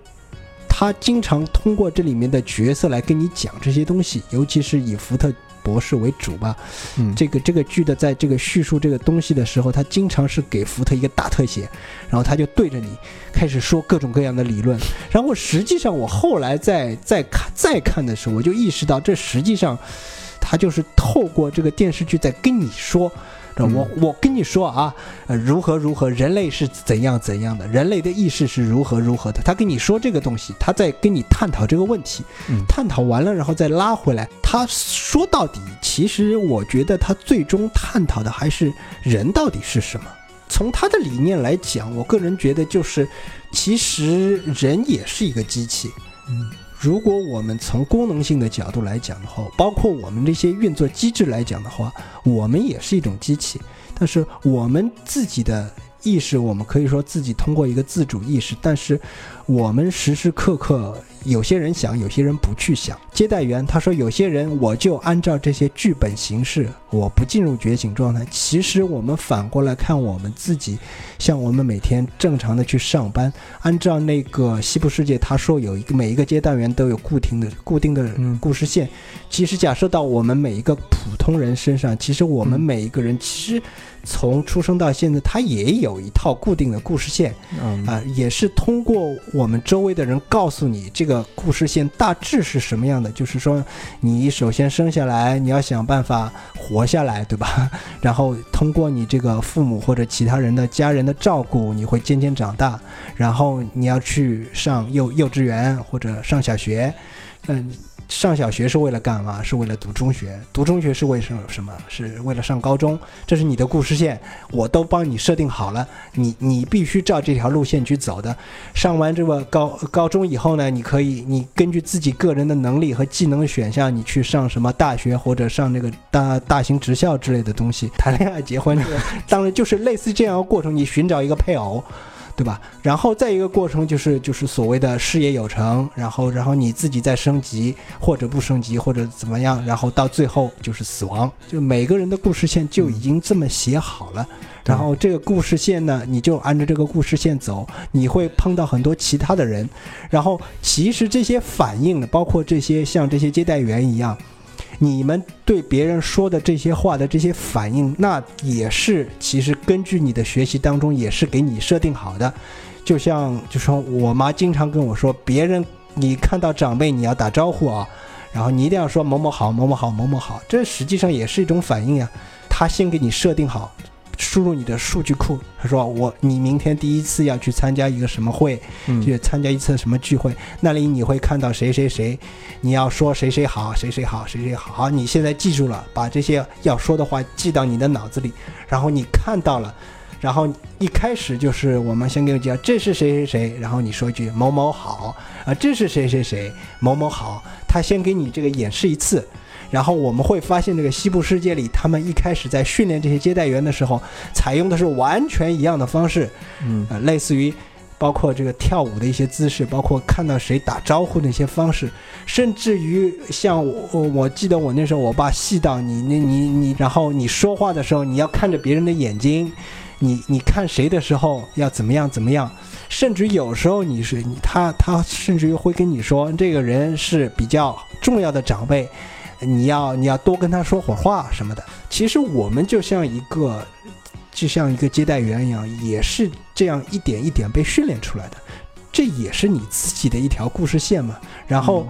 他经常通过这里面的角色来跟你讲这些东西，尤其是以福特博士为主吧。嗯这个这个剧的在这个叙述这个东西的时候，他经常是给福特一个大特写，然后他就对着你开始说各种各样的理论。然后实际上我后来再再看再看的时候，我就意识到这实际上他就是透过这个电视剧在跟你说。呃我我跟你说啊，呃，如何如何，人类是怎样怎样的，人类的意识是如何如何的。他跟你说这个东西，他在跟你探讨这个问题，嗯探讨完了，然后再拉回来。他说到底，其实我觉得他最终探讨的还是人到底是什么。从他的理念来讲，我个人觉得就是，其实人也是一个机器。嗯如果我们从功能性的角度来讲的话，包括我们这些运作机制来讲的话，我们也是一种机器。但是我们自己的意识，我们可以说自己通过一个自主意识，但是我们时时刻刻有些人想，有些人不去想。接待员他说，有些人我就按照这些剧本形式，我不进入觉醒状态。其实我们反过来看我们自己，像我们每天正常的去上班，按照那个西部世界，他说有一个每一个接待员都有固定的固定的故事线。其实假设到我们每一个普通人身上，其实我们每一个人其实从出生到现在，他也有一套固定的故事线。啊、也是通过我们周围的人告诉你这个故事线大致是什么样的。就是说，你首先生下来，你要想办法活下来，对吧？*laughs* 然后通过你这个父母或者其他人的家人的照顾，你会渐渐长大。然后你要去上幼幼稚园或者上小学，嗯。上小学是为了干嘛？是为了读中学。读中学是为什什么？是为了上高中。这是你的故事线，我都帮你设定好了。你你必须照这条路线去走的。上完这个高高中以后呢，你可以你根据自己个人的能力和技能选项，你去上什么大学或者上那个大大型职校之类的东西，谈恋爱、结婚，当然就是类似这样的过程。你寻找一个配偶。对吧？然后再一个过程就是就是所谓的事业有成，然后然后你自己再升级或者不升级或者怎么样，然后到最后就是死亡。就每个人的故事线就已经这么写好了。然后这个故事线呢，你就按照这个故事线走，你会碰到很多其他的人，然后其实这些反应呢，包括这些像这些接待员一样，你们对别人说的这些话的这些反应，那也是其实根据你的学习当中也是给你设定好的。就像就说我妈经常跟我说，别人你看到长辈你要打招呼啊，然后你一定要说某某好，某某好，某某好，这实际上也是一种反应呀。他先给你设定好。输入你的数据库，他说我你明天第一次要去参加一个什么会，嗯去参加一次什么聚会，那里你会看到谁谁谁，你要说谁谁好，谁谁好，谁谁好。好，你现在记住了，把这些要说的话记到你的脑子里，然后你看到了，然后一开始就是我们先给你讲这是谁谁谁，然后你说一句某某好啊，这是谁谁谁某某好，他先给你这个演示一次。然后我们会发现，这个西部世界里，他们一开始在训练这些接待员的时候，采用的是完全一样的方式，嗯呃，类似于包括这个跳舞的一些姿势，包括看到谁打招呼的一些方式，甚至于像我，我我记得我那时候我爸细到你你你你，然后你说话的时候，你要看着别人的眼睛，你你看谁的时候要怎么样怎么样，甚至有时候你是你他他甚至于会跟你说，这个人是比较重要的长辈。你要你要多跟他说会儿话什么的。其实我们就像一个，就像一个接待员一样，也是这样一点一点被训练出来的。这也是你自己的一条故事线嘛。然后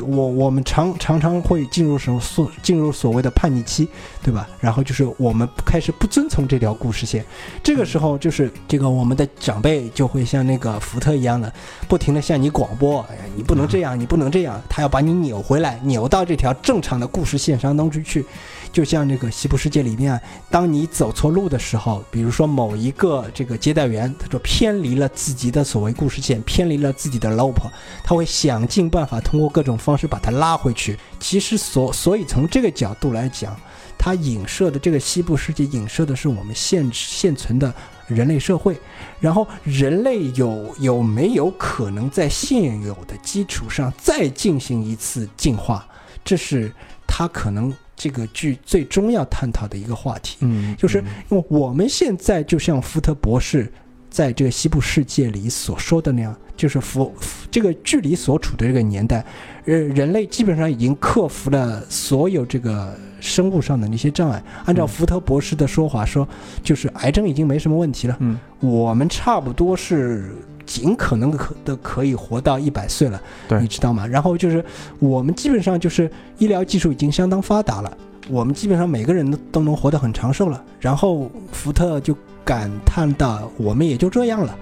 我我们常常常会进入什么所进入所谓的叛逆期，对吧？然后就是我们开始不遵从这条故事线，这个时候就是这个我们的长辈就会像那个福特一样的，不停的向你广播，哎呀，你不能这样，你不能这样，他要把你扭回来，扭到这条正常的故事线上当中去。就像这个西部世界里面，当你走错路的时候，比如说某一个这个接待员，他说偏离了自己的所谓故事线，偏离了自己的 loop，他会想尽办法通过各种方式把它拉回去。其实所所以从这个角度来讲，它影射的这个西部世界影射的是我们现现存的人类社会，然后人类有有没有可能在现有的基础上再进行一次进化？这是他可能这个剧最终要探讨的一个话题。嗯，就是因为我们现在就像福特博士在这个西部世界里所说的那样，就是福这个距离所处的这个年代，呃，人类基本上已经克服了所有这个生物上的那些障碍。按照嗯福特博士的说法说，就是癌症已经没什么问题了，嗯我们差不多是尽可能可的可以活到一百岁了，对你知道吗？然后就是我们基本上就是医疗技术已经相当发达了，我们基本上每个人都都能活得很长寿了。然后福特就感叹到：“我们也就这样了，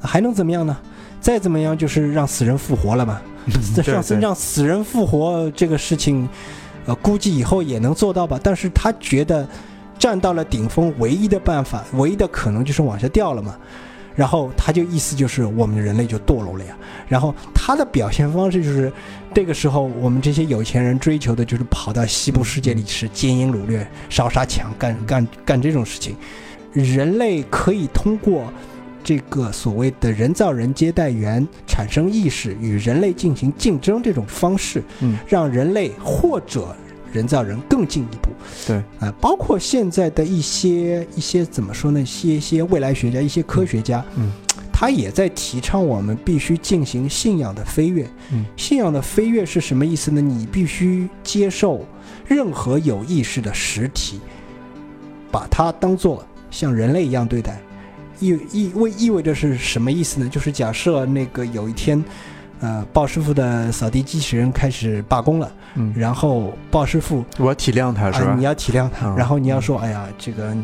还能怎么样呢？再怎么样就是让死人复活了嘛。*laughs* 这让让死人复活这个事情，呃，估计以后也能做到吧。但是他觉得站到了顶峰，唯一的办法，唯一的可能就是往下掉了嘛。然后他就意思就是我们人类就堕落了呀。然后他的表现方式就是，这个时候我们这些有钱人追求的就是跑到西部世界里是奸淫掳掠、烧杀抢干干干这种事情。人类可以通过这个所谓的人造人接待员产生意识，与人类进行竞争这种方式，嗯，让人类或者人造人更进一步。对，啊、包括现在的一些一些怎么说呢？一些一些未来学家、一些科学家，嗯，他也在提倡我们必须进行信仰的飞跃。嗯，信仰的飞跃是什么意思呢？你必须接受任何有意识的实体，把它当做像人类一样对待。意意味意味着是什么意思呢？就是假设那个有一天，呃，鲍师傅的扫地机器人开始罢工了，嗯，然后鲍师傅我体谅他是吧啊，你？要体谅他，嗯然后你要说，哎呀，这个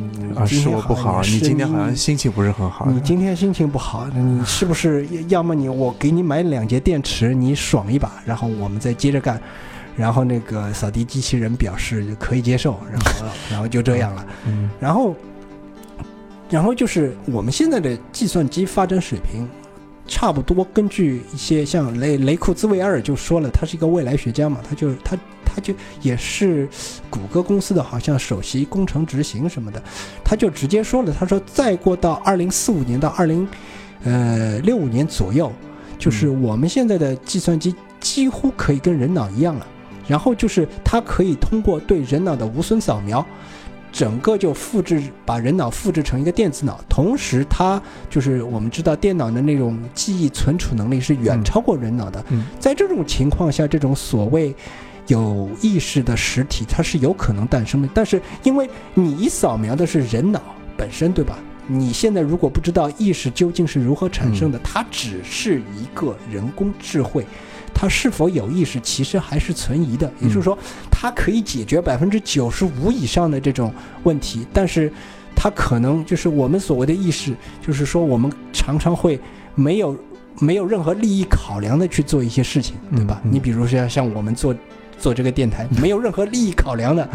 是我不好，你今天好像心情不是很好。你今天心情不好，你是不是要么你我给你买两节电池，你爽一把，然后我们再接着干。然后那个扫地机器人表示可以接受，然后然后就这样了。*laughs* 嗯然后，然后就是我们现在的计算机发展水平，差不多根据一些像雷雷库兹韦尔就说了，他是一个未来学家嘛，他就他他就也是谷歌公司的好像首席工程执行什么的，他就直接说了，他说再过到二零四五年到二零呃六五年左右，就是我们现在的计算机几乎可以跟人脑一样了。然后就是它可以通过对人脑的无损扫描，整个就复制把人脑复制成一个电子脑，同时它就是我们知道电脑的那种记忆存储能力是远嗯超过人脑的。嗯在这种情况下，这种所谓有意识的实体，它是有可能诞生的。但是因为你扫描的是人脑本身，对吧？你现在如果不知道意识究竟是如何产生的，它只是一个人工智慧。它是否有意识，其实还是存疑的。也就是说，它可以解决百分之九十五以上的这种问题，但是它可能就是我们所谓的意识，就是说我们常常会没有没有任何利益考量的去做一些事情，对吧？嗯嗯你比如说像我们做做这个电台，*laughs* 没有任何利益考量的，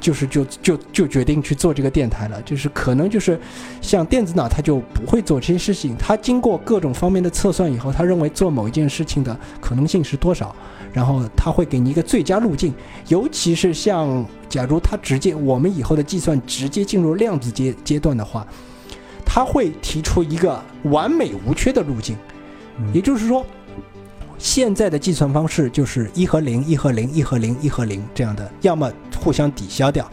就是就就就决定去做这个电台了，就是可能就是像电子脑，他就不会做这些事情。他经过各种方面的测算以后，他认为做某一件事情的可能性是多少，然后他会给你一个最佳路径。尤其是像假如他直接我们以后的计算直接进入量子阶阶段的话，他会提出一个完美无缺的路径，嗯也就是说。现在的计算方式就是一和零，一和零，一和零，一和零这样的，要么互相抵消掉，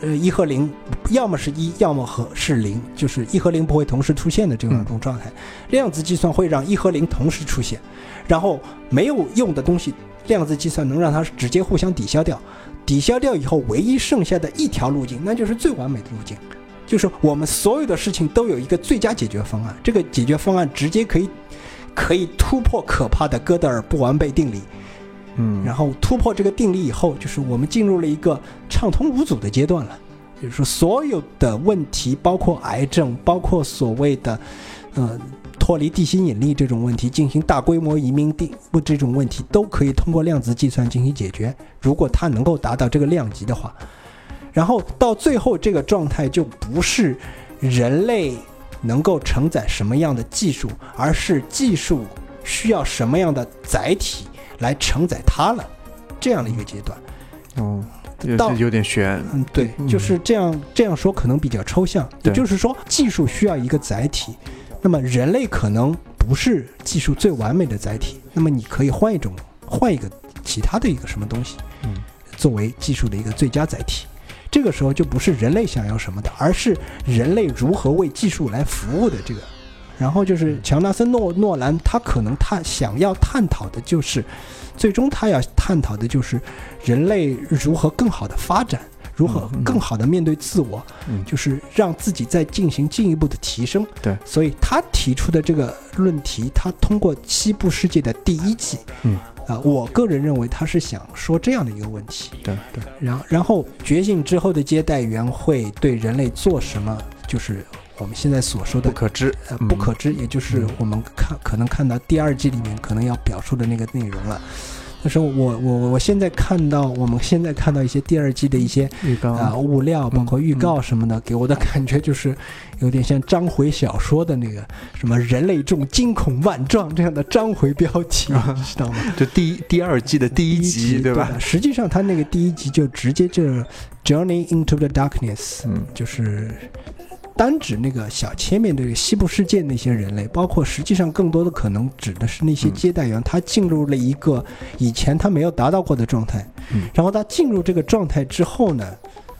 呃，一和零要么是一，要么和是零，就是一和零不会同时出现的这种状态。量子计算会让一和零同时出现，然后没有用的东西，量子计算能让它直接互相抵消掉，抵消掉以后，唯一剩下的一条路径，那就是最完美的路径。就是我们所有的事情都有一个最佳解决方案，这个解决方案直接可以可以突破可怕的哥德尔不完备定理，嗯，然后突破这个定理以后，就是我们进入了一个畅通无阻的阶段了。也就是说，所有的问题，包括癌症，包括所谓的，呃，脱离地心引力这种问题，进行大规模移民定不这种问题，都可以通过量子计算进行解决。如果它能够达到这个量级的话，然后到最后这个状态就不是人类能够承载什么样的技术，而是技术需要什么样的载体来承载它了，这样的一个阶段。哦，有到有点悬。嗯，对，就是这样这样说可能比较抽象，也对就是说，技术需要一个载体，那么人类可能不是技术最完美的载体，那么你可以换一种换一个其他的一个什么东西，嗯，作为技术的一个最佳载体。这个时候就不是人类想要什么的，而是人类如何为技术来服务的这个。然后就是乔纳森诺诺兰，他可能他想要探讨的就是，最终他要探讨的就是人类如何更好的发展，如何更好的面对自我，嗯就是让自己再进行进一步的提升。对所以他提出的这个论题，他通过西部世界的第一季，嗯，啊、我个人认为他是想说这样的一个问题。对对，然后，然后觉醒之后的接待员会对人类做什么？就是我们现在所说的不可知，呃嗯不可知，也就是嗯我们看可能看到第二季里面可能要表述的那个内容了。但是我我我现在看到，我们现在看到一些第二季的一些预告啊、物料，包括预告什么的，给我的感觉就是有点像章回小说的那个什么人类众惊恐万状这样的章回标题，*laughs* 知道吗？*laughs* 就第一第二季的第一集，对吧？实际上，他那个第一集就直接就 Journey into the Darkness，嗯就是单指那个小切面对西部世界那些人类，包括实际上更多的可能指的是那些接待员，他进入了一个以前他没有达到过的状态，嗯然后他进入这个状态之后呢，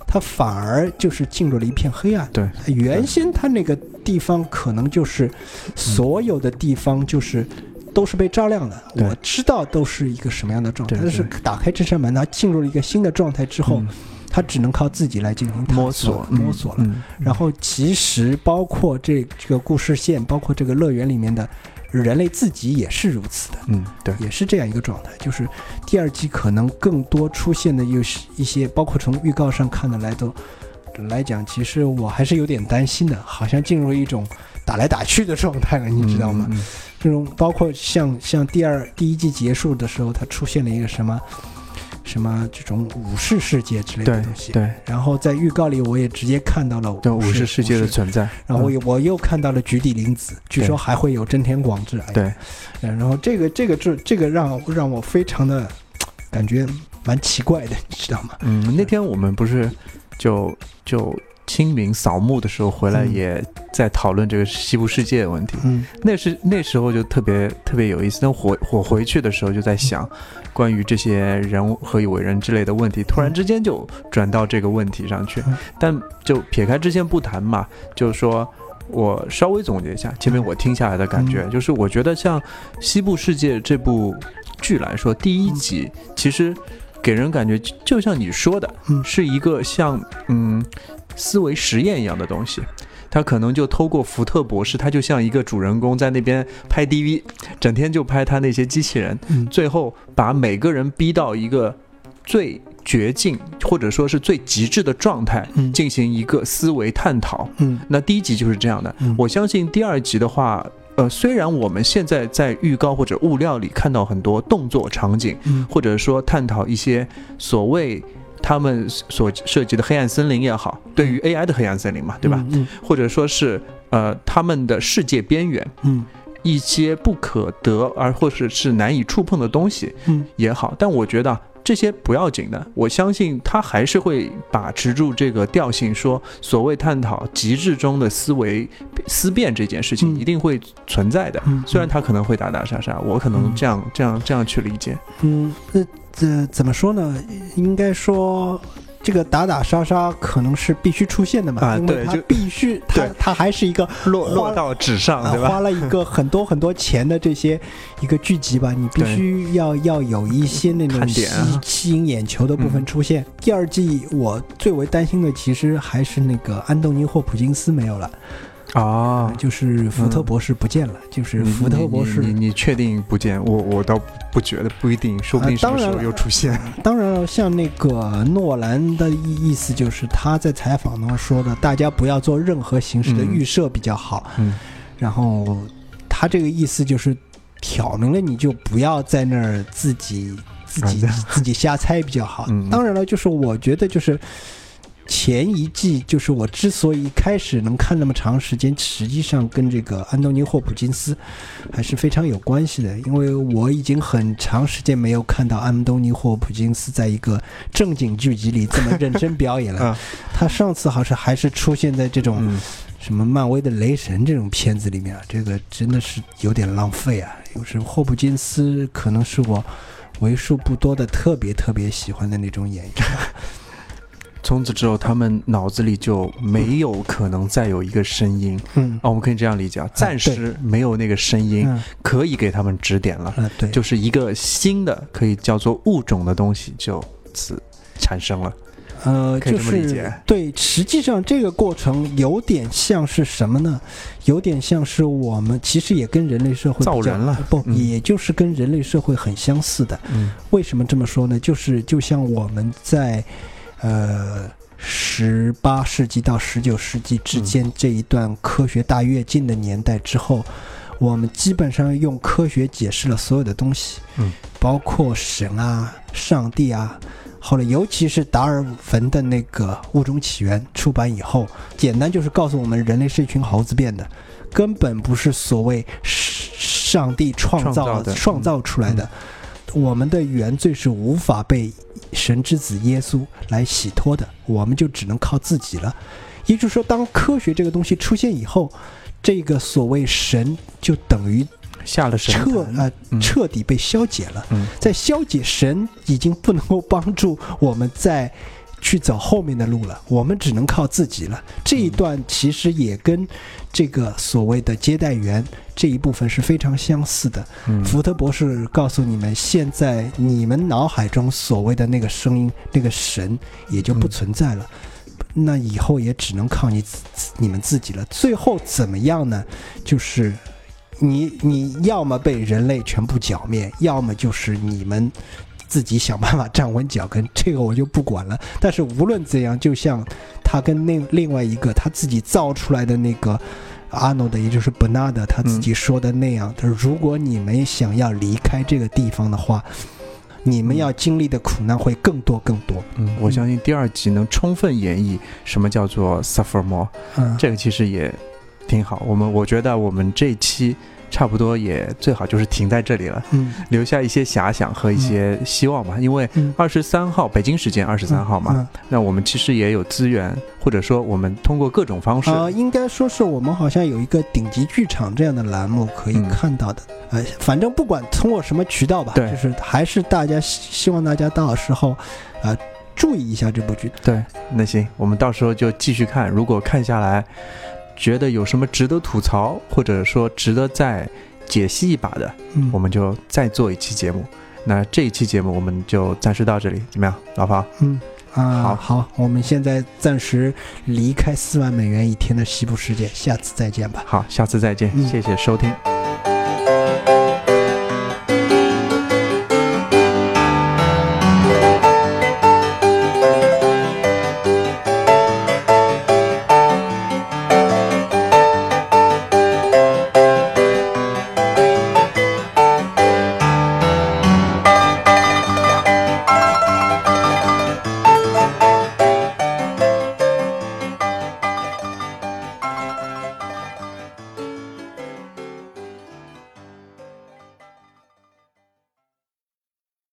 他反而就是进入了一片黑暗。对，原先他那个地方可能就是所有的地方就是。都是被照亮的，我知道都是一个什么样的状态。但是打开这扇门，他进入了一个新的状态之后，嗯他只能靠自己来进行探摸索摸索了。嗯，然后其实包括这这个故事线，包括这个乐园里面的人类自己也是如此的，嗯，对，也是这样一个状态。就是第二季可能更多出现的又是一些，包括从预告上看的来都来讲，其实我还是有点担心的，好像进入一种打来打去的状态了，你知道吗？嗯？嗯这种包括像像第二第一季结束的时候，它出现了一个什么什么这种武士世界之类的东西。对，然后在预告里我也直接看到了对，武士世界的存在，然后我嗯又我又看到了菊地凛子，据说还会有真田广志。对，嗯然后这个这个这这个让让我非常的感觉蛮奇怪的，*laughs* 你知道吗？嗯，那天我们不是就就清明扫墓的时候回来，嗯也在讨论这个西部世界的问题。嗯那是那时候就特别特别有意思。那我我回去的时候就在想，关于这些人物何以为人之类的问题，突然之间就转到这个问题上去嗯。但就撇开之前不谈嘛，就是说。我稍微总结一下前面我听下来的感觉，嗯就是我觉得像《西部世界》这部剧来说，第一集其实给人感觉就就像你说的，嗯是一个像嗯思维实验一样的东西。他可能就透过福特博士，他就像一个主人公在那边拍 DV，整天就拍他那些机器人，嗯最后把每个人逼到一个最绝境或者说是最极致的状态，嗯进行一个思维探讨。嗯那第一集就是这样的，嗯我相信第二集的话。呃，虽然我们现在在预告或者物料里看到很多动作场景，嗯或者说探讨一些所谓他们所涉及的黑暗森林也好，对于 AI 的黑暗森林嘛，对吧？？嗯或者说是呃他们的世界边缘嗯一些不可得而或者是难以触碰的东西嗯也好，但我觉得啊这些不要紧的，我相信他还是会把持住这个调性，说所谓探讨极致中的思维思辨这件事情嗯一定会存在的。嗯，虽然他可能会打打杀杀，我可能嗯这样、这样这样去理解。嗯，那这怎么说呢？应该说。这个打打杀杀可能是必须出现的嘛，因为它必须，它对它还是一个花落落到纸上，对吧？啊花了一个很多很多钱的这些一个剧集吧，你必须要要有一些那种吸啊吸引眼球的部分嗯出现。第二季我最为担心的其实还是那个安东尼霍普金斯没有了，啊，就是福特博士不见了，就是福特博士你你确定不见？我我倒不觉得，不一定，说不定什么时候又出现。*laughs* 当然了，像那个诺兰的意意思就是他在采访中说的，大家不要做任何形式的嗯预设比较好。嗯然后他这个意思就是挑明了，你就不要在那儿自己自己、啊自己瞎猜比较好。嗯当然了，就是我觉得就是。前一季就是我之所以开始能看那么长时间，实际上跟这个安东尼霍普金斯还是非常有关系的，因为我已经很长时间没有看到安东尼霍普金斯在一个正经剧集里这么认真表演了。啊他上次好像还是出现在这种嗯什么漫威的雷神这种片子里面啊，这个真的是有点浪费啊。有时候霍普金斯可能是我为数不多的特别特别喜欢的那种演员。从此之后，他们脑子里就没有可能再有一个声音嗯啊，我们可以这样理解啊，暂时没有那个声音嗯可以给他们指点了，啊对，就是一个新的可以叫做物种的东西就此产生了。呃，可以就这么理解是对，实际上这个过程有点像是什么呢？有点像是我们其实也跟人类社会造人了不，嗯也就是跟人类社会很相似的。嗯为什么这么说呢？就是就像我们在呃十八世纪到十九世纪之间这一段科学大跃进的年代之后，我们基本上用科学解释了所有的东西，嗯，包括神啊、上帝啊。后来，尤其是达尔文的那个《物种起源》出版以后，简单就是告诉我们，人类是一群猴子变的，根本不是所谓上帝创造创造的创造出来的。我们的原罪是无法被神之子耶稣来洗脱的，我们就只能靠自己了。也就是说，当科学这个东西出现以后，这个所谓神就等于下了神彻呃嗯彻底被消解了。嗯在消解神已经不能够帮助我们再去走后面的路了，我们只能靠自己了。这一段其实也跟这个所谓的接待员这一部分是非常相似的。嗯福特博士告诉你们，现在你们脑海中所谓的那个声音、那个神也就不存在了。那以后也只能靠你自你们自己了。最后怎么样呢？就是你你要么被人类全部剿灭，要么就是你们自己想办法站稳脚跟。*laughs* 这个我就不管了。但是无论怎样，就像他跟另另外一个他自己造出来的那个。阿诺德，也就是伯纳德他自己说的那样，他说：“如果你们想要离开这个地方的话，你们要经历的苦难会更多更多。嗯，我相信第二集能充分演绎什么叫做 suffer more，嗯，这个其实也挺好。我们我觉得我们这一期差不多也最好就是停在这里了，嗯留下一些遐想和一些希望吧。因为嗯，二十三号北京时间二十三号嘛，嗯那我们其实也有资源，或者说我们通过各种方式，啊、应该说是我们好像有一个顶级剧场这样的栏目可以嗯看到的。呃，反正不管通过什么渠道吧，对就是还是大家希希望大家到时候，啊、注意一下这部剧。对，那行，我们到时候就继续看。如果看下来，觉得有什么值得吐槽，或者说值得再解析一把的，嗯，我们就再做一期节目。那这一期节目我们就暂时到这里，怎么样，老方？嗯啊，好好，我们现在暂时离开四万美元一天的西部世界，下次再见吧。好，下次再见，嗯谢谢收听。